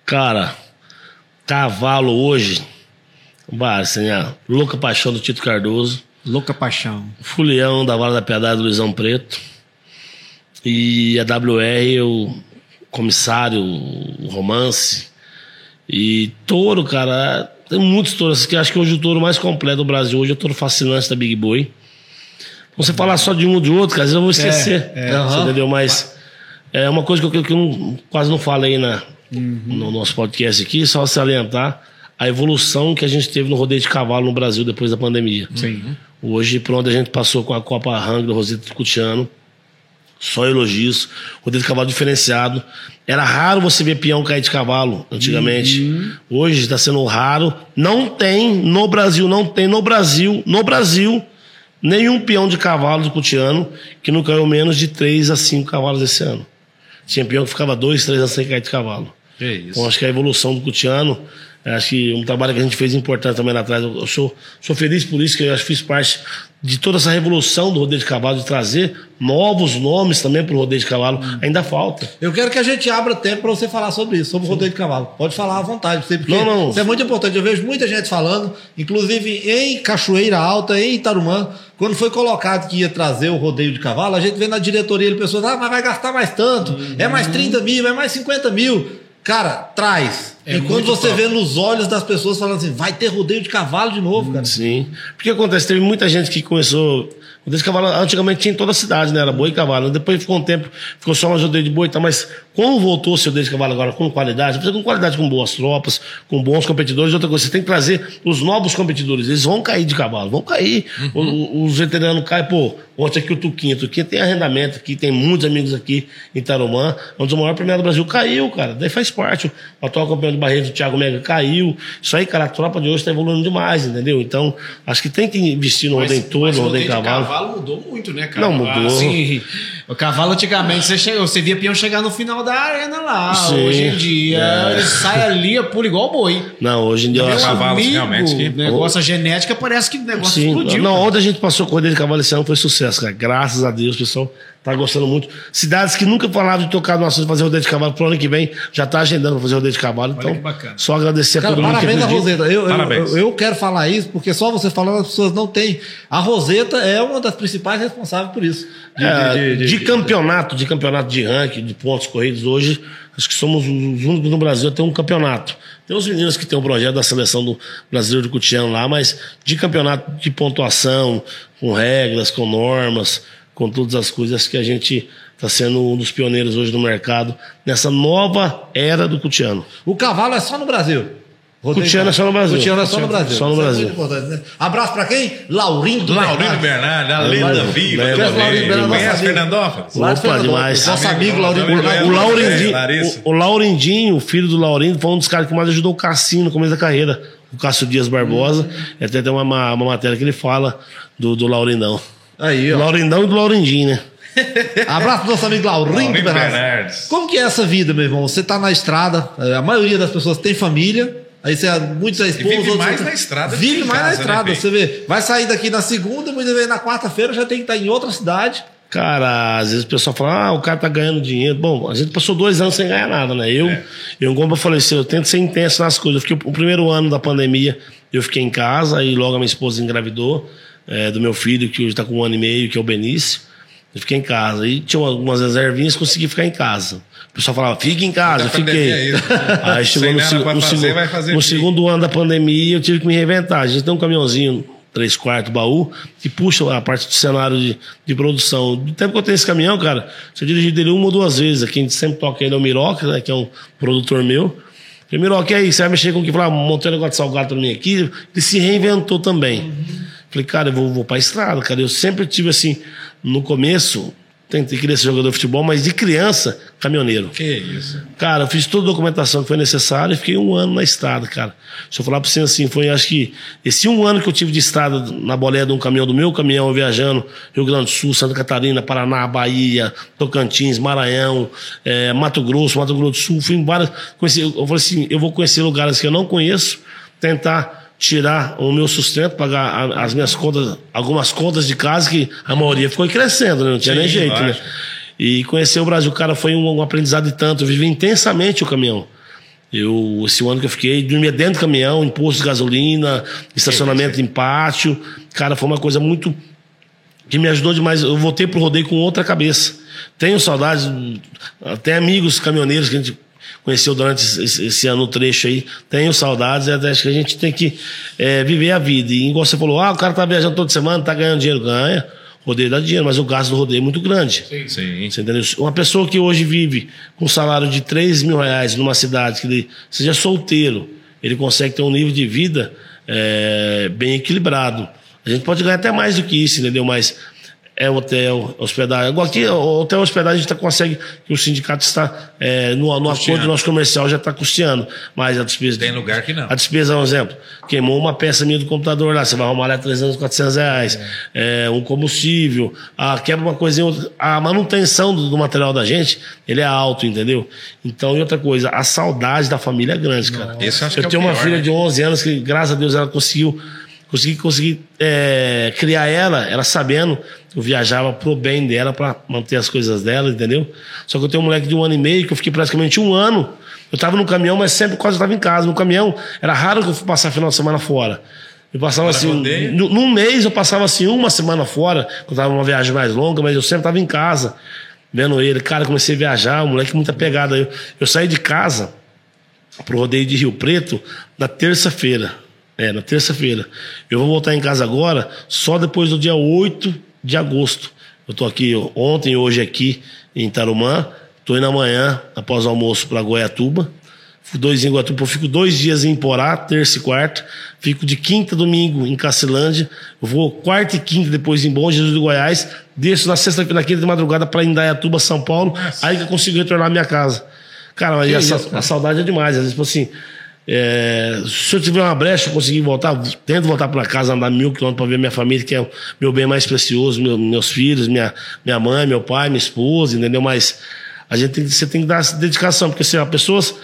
Cara, cavalo hoje. Assim, a louca paixão do Tito Cardoso. Louca Paixão. Fulião da Vara da Piedade do Luizão Preto. E a WR, o comissário, o romance. E touro, cara, tem muitos touros. Que acho que hoje o touro mais completo do Brasil hoje é o touro fascinante da Big Boy. Você falar só de um ou de outro, cara, às vezes eu vou esquecer. é, Você aham. entendeu? Mas é uma coisa que eu, que eu não- quase não falei na, no nosso podcast aqui, só salientar a evolução que a gente teve no rodeio de cavalo no Brasil depois da pandemia. Sim. Hoje, por onde a gente passou com a Copa Hang do Rosito Cutiano, só elogios, rodeio de cavalo diferenciado. Era raro você ver peão cair de cavalo antigamente. Hoje está sendo raro. Não tem no Brasil, não tem no Brasil, no Brasil, nenhum peão de cavalo de Cutiano que não caiu menos de 3 a 5 cavalos esse ano. Tinha peão que ficava 2, 3 anos sem cair de cavalo. Que isso. Então, acho que a evolução do Cutiano, acho que um trabalho que a gente fez importante também lá atrás. Eu eu sou, sou feliz por isso, que eu acho que fiz parte de toda essa revolução do rodeio de cavalo, de trazer novos nomes também para o rodeio de cavalo. Ainda falta. Eu quero que a gente abra tempo para você falar sobre isso, sobre o rodeio de cavalo. Pode falar à vontade, você, porque Não, não. isso é muito importante. Eu vejo muita gente falando, inclusive em Cachoeira Alta, em Itarumã, quando foi colocado que ia trazer o rodeio de cavalo, a gente vê na diretoria ele pessoas, ah, mas vai gastar mais tanto, é mais 30 mil, é mais 50 mil. Cara, traz. É e quando muito você top. vê nos olhos das pessoas falando assim, vai ter rodeio de cavalo de novo, cara. Sim. Porque acontece, teve muita gente que começou. O rodeio de cavalo antigamente tinha em toda a cidade, né? Era boi e cavalo. Depois ficou um tempo, ficou só mais rodeio de boi e tal. Mas como voltou o seu rodeio de cavalo agora com qualidade, precisa com qualidade, com boas tropas, com bons competidores, outra coisa, você tem que trazer os novos competidores. Eles vão cair de cavalo, vão cair. O- o- Os veteranos caem, pô, ontem aqui o Tuquinho. O Tuquinho tem arrendamento aqui, tem muitos amigos aqui em Tarumã, onde o maior premiado do Brasil caiu, cara. Daí faz parte. O atual campeão do Barreto, o Thiago Mega, caiu. Isso aí, cara, a tropa de hoje está evoluindo demais, entendeu? Então, acho que tem que investir no rodeio todo, mas no o de cavalo. cavalo mudou muito, né, cara? Não, mudou. Assim, o cavalo antigamente, você, chega, você via peão chegar no final da arena lá. Sim. Hoje em dia, É. ele sai ali, pula igual boi. Não, hoje em dia Meu acho. cavalo, amigo, realmente, que- negócio, a genética parece que o negócio Sim, explodiu. não, cara. onde a gente passou rodeio de cavalo esse ano foi sucesso, cara. Graças a Deus, pessoal tá gostando muito. Cidades que nunca falavam de tocar no assunto de fazer rodeio de cavalo pro ano que vem, já tá agendando pra fazer rodeio de cavalo. Então, que bacana. só agradecer a Cara, todo mundo que parabéns a acredita. Roseta. Eu, Parabéns. Eu, eu quero falar isso, porque só você falando as pessoas não têm. A Roseta é uma das principais responsáveis por isso. De- É, de- de- de, de- campeonato, de campeonato de ranking, de pontos corridos, hoje, acho que somos os únicos no Brasil a ter um campeonato. Tem os meninos que tem um projeto da seleção do brasileiro de Cutiano lá, mas de campeonato de pontuação, com regras, com normas, com todas as coisas que a gente está sendo um dos pioneiros hoje no mercado, nessa nova era do Cutiano. O cavalo é só no Brasil. Cutiano é só no Brasil. Cutiano é só no Brasil. Só no é Brasil. né? Abraço pra quem? Laurindo Laurindo Bernardo, a lenda Laurindo viva. Bernardo. também. Laurindo Bernardo, Conhece de Opa, demais. Nosso Amigo, Laurindo Bernardo. O É, Laurindinho, o, o Laurindinho, o filho do Laurindo, foi um dos caras que mais ajudou o Cassinho no começo da carreira. O Cássio Dias Barbosa. Até tem uma, uma, uma matéria que ele fala do, do Laurindão. Aí, Do ó. Laurindão e do Laurindinho, né? Abraço pro nosso amigo Laurindo Bernardes. Bernardes. Como que é essa vida, meu irmão? Você tá na estrada, eh, a maioria das pessoas tem família, aí você, muitos é esposa, vive outros- mais na estrada do Vive mais na casa, né, estrada. Pei? você vê, vai sair daqui na segunda, muitas vezes na quarta-feira já tem que estar em outra cidade. Cara, às vezes o pessoal fala, ah, o cara tá ganhando dinheiro. Bom, a gente passou dois anos sem ganhar nada, né? Eu, eu como eu falei assim, eu tento ser intenso nas coisas. Eu fiquei o primeiro ano da pandemia, eu fiquei em casa, aí logo a minha esposa engravidou é, do meu filho, que hoje tá com um ano e meio, que é o Benício. Eu fiquei em casa. E tinha algumas reservinhas, consegui ficar em casa. O pessoal falava, fica em casa, eu fiquei. Aí chegou no, no fazer, no o quê? segundo ano da pandemia, eu tive que me reinventar. A gente tem um caminhãozinho, três quartos, baú, que puxa a parte do cenário de, de produção. Do tempo que eu tenho esse caminhão, cara, eu dirigi dele uma ou duas vezes. Aqui a gente sempre toca ele é o Miroca, né, que é um produtor meu. Falei, Miroca, e aí, você vai mexer com o que? Falei, ah, montei um negócio de salgado pra mim aqui. Ele se reinventou também. Falei, cara, eu vou, vou pra estrada, cara. Eu sempre tive assim, no começo, tentei querer ser jogador de futebol, mas de criança, caminhoneiro. Que isso. Cara, eu fiz toda a documentação que foi necessária e fiquei um ano na estrada, cara. Se eu falar pra você assim, foi acho que esse um ano que eu tive de estrada na boleia de um caminhão, do meu caminhão, viajando, Rio Grande do Sul, Santa Catarina, Paraná, Bahia, Tocantins, Maranhão, eh, Mato Grosso, Mato Grosso do Sul, fui em várias. Conheci, eu falei assim, eu vou conhecer lugares que eu não conheço, tentar tirar o meu sustento, pagar a- as minhas contas, algumas contas de casa, que a maioria ficou crescendo, né? Não tinha Sim, nem jeito, né? E conhecer o Brasil, cara, foi um, um aprendizado de tanto. Eu vivi intensamente o caminhão. Eu, esse ano que eu fiquei, dormia dentro do caminhão, imposto de gasolina, estacionamento em pátio. Cara, foi uma coisa muito. que me ajudou demais. Eu voltei pro rodeio com outra cabeça. Tenho saudades, até amigos caminhoneiros que a gente conheceu durante esse, esse ano, o trecho aí. Tenho saudades, até acho que a gente tem que é, viver a vida. E igual você falou, ah, o cara tá viajando toda semana, tá ganhando dinheiro, ganha. Rodeio dá dinheiro, mas o gasto do rodeio é muito grande. Sim. Você entendeu? Uma pessoa que hoje vive com um salário de 3 mil reais numa cidade que ele seja solteiro, ele consegue ter um nível de vida é, bem equilibrado. A gente pode ganhar até mais do que isso, entendeu? Mas é hotel, hospedagem. Igual aqui, hotel hospedagem a gente tá, consegue, que o sindicato está é, no, no acordo nosso comercial já está custeando. Mas a despesa. Tem lugar que não. A despesa, um exemplo, queimou uma peça minha do computador lá, você vai arrumar lá 300, 400 reais, é, um combustível, a, quebra uma coisinha, outra. a manutenção do, do material da gente, ele é alto, entendeu? Então, e outra coisa, a saudade da família é grande, cara. Esse eu eu é tenho uma pior, filha né? de 11 anos que, graças a Deus, ela conseguiu, consegui, consegui é, criar ela, ela sabendo que eu viajava pro bem dela, para manter as coisas dela, entendeu? Só que eu tenho um moleque de um ano e meio, que eu fiquei praticamente um ano eu tava no caminhão, mas sempre quase estava em casa. No caminhão, era raro que eu passar final de semana fora. Eu passava Agora assim, num mês eu passava assim uma semana fora, quando eu tava numa viagem mais longa, mas eu sempre tava em casa, vendo ele. Cara, eu comecei a viajar, um moleque muita pegada. Eu, eu saí de casa pro rodeio de Rio Preto na terça-feira. É, na terça-feira. Eu vou voltar em casa agora só depois do dia 8 de agosto. Eu tô aqui ontem e hoje aqui em Tarumã. Tô indo amanhã, após o almoço, para Goiatuba. Fico dois em Goiatuba, eu fico dois dias em Porá, terça e quarta. Fico de quinta a domingo em Cacilândia. Eu vou quarta e quinta depois em Bom Jesus do Goiás. Desço na sexta-feira, na quinta de madrugada, para Indaiatuba, São Paulo. Aí que eu consigo retornar à minha casa. Cara, mas a, isso, cara? a saudade é demais. Às vezes, tipo assim, é, se eu tiver uma brecha, eu conseguir voltar, tento voltar para casa, andar mil quilômetros para ver minha família, que é o meu bem mais precioso, meu- meus filhos, minha, minha mãe, meu pai, minha esposa, entendeu? Mas a gente tem, que- você tem que dar essa dedicação, porque assim, ó, pessoas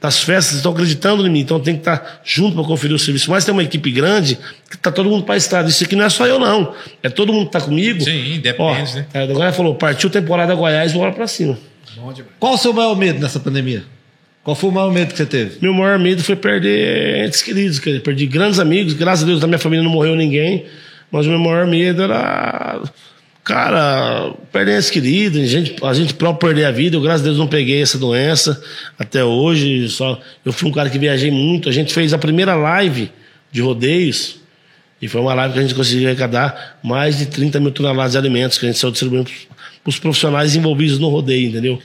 das festas, estão acreditando em mim, então tem que estar junto para conferir o serviço. Mas tem uma equipe grande que está todo mundo para estrada. Isso aqui não é só eu, não. É todo mundo que está comigo. Sim, independente, Ó, né? É, o Goiás falou: partiu temporada Goiás, bora para cima. Bom demais. Qual o seu maior medo nessa pandemia? Qual foi o maior medo que você teve? Meu maior medo foi perder entes queridos, quer dizer, perdi grandes amigos, graças a Deus da minha família não morreu ninguém, mas o meu maior medo era, cara, perder entes queridos, a gente, a gente próprio perder a vida, eu graças a Deus não peguei essa doença até hoje, só, eu fui um cara que viajei muito, a gente fez a primeira live de rodeios, e foi uma live que a gente conseguiu arrecadar mais de 30 mil toneladas de alimentos que a gente saiu distribuindo para os profissionais envolvidos no rodeio, entendeu?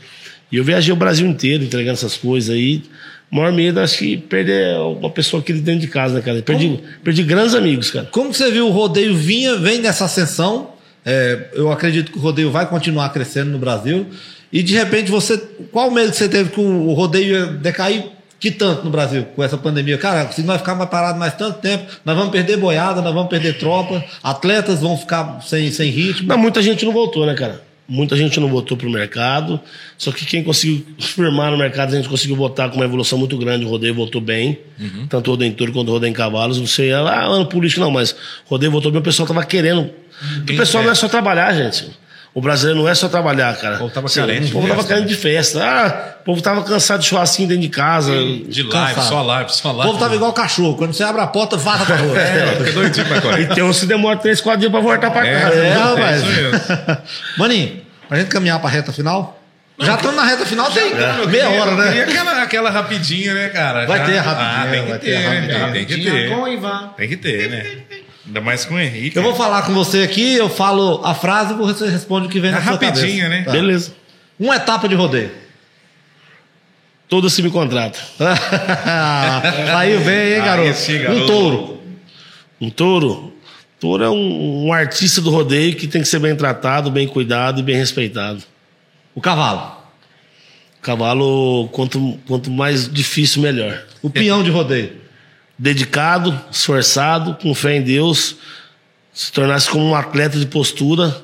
E eu viajei o Brasil inteiro entregando essas coisas aí. O maior medo, acho que perder uma pessoa aqui dentro de casa, né, cara? Perdi, perdi grandes amigos, cara. Como que você viu o rodeio vinha, vem nessa ascensão? É, eu acredito que o rodeio vai continuar crescendo no Brasil. E de repente você. Qual o medo que você teve que o rodeio ia decair que tanto no Brasil com essa pandemia? Cara, se nós ficar mais parado mais tanto tempo, nós vamos perder boiada, nós vamos perder tropa, atletas vão ficar sem, sem ritmo. Mas muita gente não voltou, né, cara? Muita gente não voltou pro mercado. Só que quem conseguiu firmar no mercado, a gente conseguiu votar com uma evolução muito grande. O rodeio voltou bem. Tanto o rodeio em touro quanto o rodeio em cavalos. Não sei, ah, ano político não, mas o rodeio voltou bem. O pessoal tava querendo. o pessoal não é só trabalhar, gente. O brasileiro não é só trabalhar, cara. O povo tava Sim, carente O povo de tava festa, carente de festa. Ah, o povo tava cansado de churrasquinho dentro de casa. De live, Cansado. só live, só O live. povo tava igual cachorro. Quando você abre a porta, vaza pra rua. É, fica doidinho pra correr. E tem uns que demora três, quatro dias pra voltar pra É, casa. É, É rapaz. isso mesmo. Maninho, pra gente caminhar pra reta final. Já estamos na reta final, tem meia queria- hora, né? queria aquela, aquela rapidinha, né, cara? Vai Já- ter a rapidinha, Ah, tem que vai ter, ter a né? rapidinha. Tem que ter. com o Ivan. Tem que ter, né? Ainda mais com o Henrique. Eu vou falar com você aqui, eu falo a frase e você responde o que vem É na sua rapidinha, cabeça. né? Tá. Beleza. Uma etapa de rodeio. Todo se me contrata. Saiu bem, hein, garoto? Aí sim, garoto. Um touro. Um touro? Touro é um, um artista do rodeio que tem que ser bem tratado, bem cuidado e bem respeitado. O cavalo. Cavalo, quanto, quanto mais difícil, melhor. O peão de rodeio. Dedicado, esforçado, com fé em Deus, se tornasse como um atleta de postura,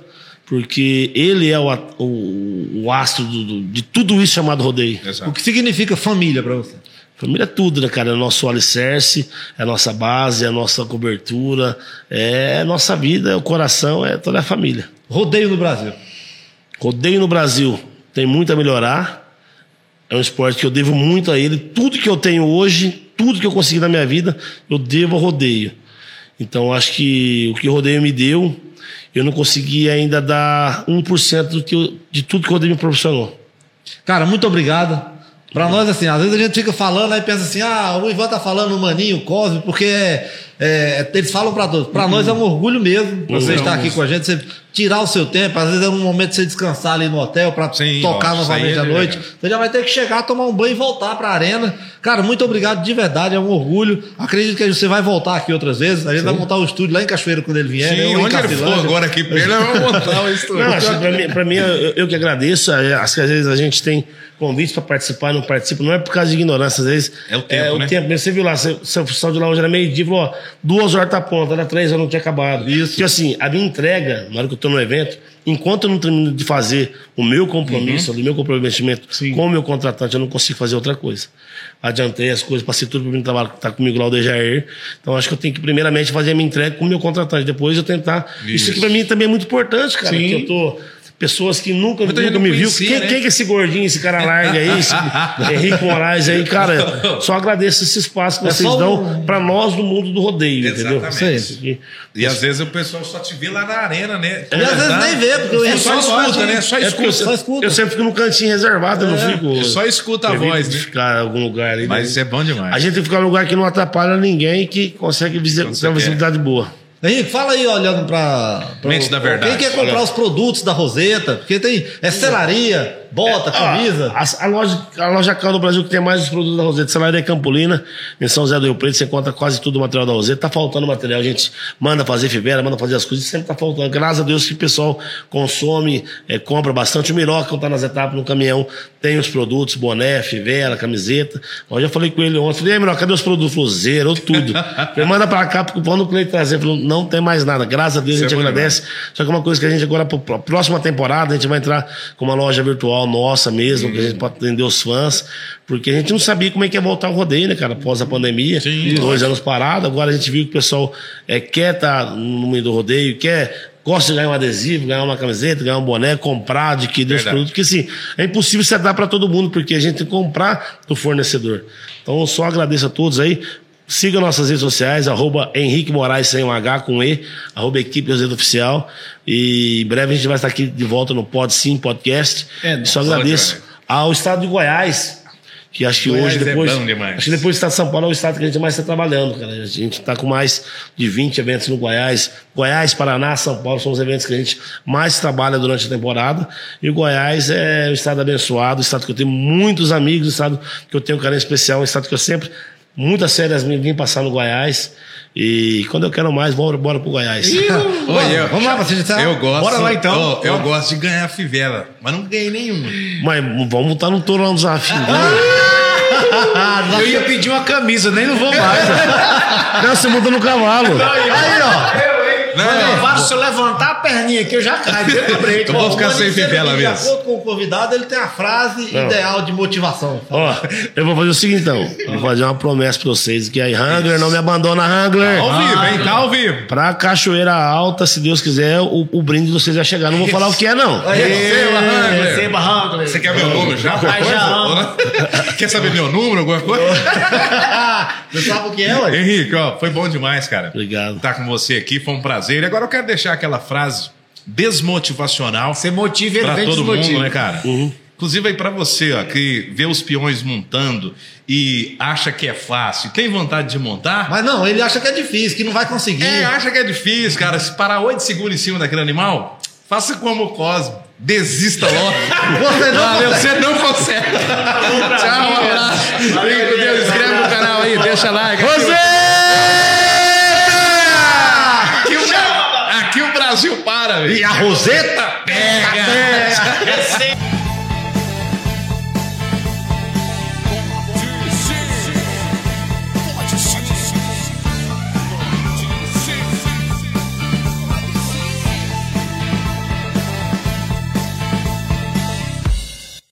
porque ele é o, o, o astro do- do- de tudo isso chamado rodeio. O Exato. que significa família pra você? Família é tudo, né, cara? É o nosso alicerce, é a nossa base, é a nossa cobertura, é a nossa vida, é o coração, é toda a família. Rodeio no Brasil. Rodeio no Brasil tem muito a melhorar. É um esporte que eu devo muito a ele. Tudo que eu tenho hoje, tudo que eu consegui na minha vida, eu devo ao rodeio. Então acho que o que o rodeio me deu, eu não consegui ainda dar 1% do que eu- de tudo que o rodeio me proporcionou. Cara, muito obrigado. Pra nós, assim, às vezes a gente fica falando aí pensa assim, ah, o Ivan tá falando o Maninho, o Cosme, porque é, é, eles falam pra todos. Pra nós é um orgulho mesmo você Uhum. estar aqui com a gente, você tirar o seu tempo, às vezes é um momento de você descansar ali no hotel pra Sim, tocar ó, novamente é à noite. legal. Você já vai ter que chegar, tomar um banho e voltar pra arena. Cara, muito obrigado de verdade, é um orgulho. Acredito que você vai voltar aqui outras vezes. A gente vai montar o estúdio lá em Cachoeira quando ele vier. né? Sim, em onde ele for agora aqui perto, ele vai montar o estúdio. Pra mim, pra mim, eu, eu que agradeço. é, Acho que às vezes a gente tem convites para participar e não participa. Não é por causa de ignorância, às vezes. É o tempo, né? o tempo. Você viu lá, você, você saiu de lá hoje era meio-dia, falou, ó, duas horas tá pronta, era três horas não tinha acabado. Isso. Porque assim, a minha entrega, na hora que eu tô no evento, enquanto eu não termino de fazer o meu compromisso, o meu comprometimento com o meu contratante, eu não consigo fazer outra coisa. Adiantei as coisas, passei tudo pro meu trabalho que tá comigo lá, o Dejair. Então acho que eu tenho que primeiramente fazer a minha entrega com o meu contratante. Depois eu tentar. Isso, Isso. aqui pra mim também é muito importante, cara. Sim. Porque eu tô. Pessoas que nunca, Muita nunca me viu. conhecia, Quem, né? quem que é esse gordinho, esse cara larga aí, esse Henrique Moraes aí, cara? Só agradeço esse espaço que É vocês dão um- pra nós do mundo do rodeio, entendeu? Exatamente. Isso aí. E às vezes o pessoal só te vê lá na arena, né? E às vezes nem vê, porque o É só só escuta, né? Só É porque eu, escuta. só escuta. eu sempre fico num cantinho reservado, eu não fico. Só escuta a voz, né? ficar em algum lugar ali. Mas né? isso é bom demais. A gente tem que ficar num lugar que não atrapalha ninguém que consegue visibilidade boa. Henrique, fala aí, olhando pra Mente da verdade. Quem quer comprar Olha. os produtos da Roseta? Porque tem. É selaria, bota, camisa. Ah, a, a loja, a loja Cal do Brasil que tem mais os produtos da Roseta, Salaria Campolina, em São José do Rio Preto, você encontra quase tudo o material da Roseta. Tá faltando material, a gente manda fazer fivela, manda fazer as coisas, sempre tá faltando. Graças a Deus que o pessoal consome, eh, compra bastante. O Miroca, tá nas etapas no caminhão, tem os produtos, boné, fivela, camiseta. Eu já falei com ele ontem, falei, Miroca, cadê os produtos? Falou, zero, tudo. falei, manda pra cá, porque quando o cliente trazer, falou, não tem mais nada. Graças a Deus Isso a gente é bom agradece. Só que é uma coisa que a gente agora, pra próxima temporada, a gente vai entrar com uma loja virtual individual nossa mesmo, que a gente pode atender os fãs, porque a gente não sabia como é que ia voltar o rodeio, né, cara, após a pandemia. Sim. dois anos parado, agora a gente viu que o pessoal é, quer estar no meio do rodeio, quer. Gosta de ganhar um adesivo, ganhar uma camiseta, ganhar um boné, comprar, adquirir os Verdade. produtos, porque assim, é impossível você dar para todo mundo, porque a gente tem que comprar do fornecedor. Então, eu só agradeço a todos aí. Siga nossas redes sociais, arroba Henrique Moraes sem um H com E, arroba Equipe Roseto Oficial. E em breve a gente vai estar aqui de volta no Pod Sim Podcast. É, só agradeço ao estado de Goiás, que acho que Goiás hoje, é depois. demais. acho que depois do estado de São Paulo é o estado que a gente mais está trabalhando, cara. A gente está com mais de 20 eventos no Goiás. Goiás, Paraná, São Paulo são os eventos que a gente mais trabalha durante a temporada. E o Goiás é um estado abençoado, um estado que eu tenho muitos amigos, um estado que eu tenho um carinho especial, um estado que eu sempre, muitas férias me vim passar no Goiás. E quando eu quero mais, bora, bora pro Goiás. Oi, eu, Vamos lá, você já tá- eu gosto. Bora lá, então. ó, eu gosto de ganhar a fivela, mas não ganhei nenhuma. Mas vamos estar no touro lá no desafio. né? Eu ia pedir uma camisa, nem não vou mais. Não, você muda no cavalo. Aí, ó. Não, Eu faço, se eu levantar a perninha aqui, eu já caio. Eu vou ficar sem fivela que, De mesmo. acordo com o convidado, ele tem a frase ideal de motivação. Ó, eu vou fazer o seguinte então. Vou fazer uma promessa pra vocês: que aí, Hangler, não me abandona, Hangler. Ao vivo, hein? Tá ao vivo. Pra Cachoeira Alta, se Deus quiser, o, o brinde de vocês vai chegar. Não vou falar o que é, não. Receba, Hangler. Receba, Hangler. Você quer meu número já? Rapaz, já não? Quer saber meu número, alguma coisa? Você sabe o que é, ué? Henrique, ó, foi bom demais, cara. Obrigado. Estar com você aqui, foi um prazer. E agora eu quero deixar aquela frase desmotivacional Você motiva ele pra vem todo desmotiva. mundo, né, cara? Inclusive aí pra você, ó, que vê os peões montando e acha que é fácil, tem vontade de montar, Mas não, ele acha que é difícil, que não vai conseguir. é, acha que é difícil, cara. Se parar oito segundos em cima daquele animal, faça como o Cosmo. Desista logo. Você não Valeu, consegue. você não consegue. Tchau, um abraço. Com Deus. Inscreve no canal aí, deixa like. Você! Brasil para. E a Roseta? Pega! Receba.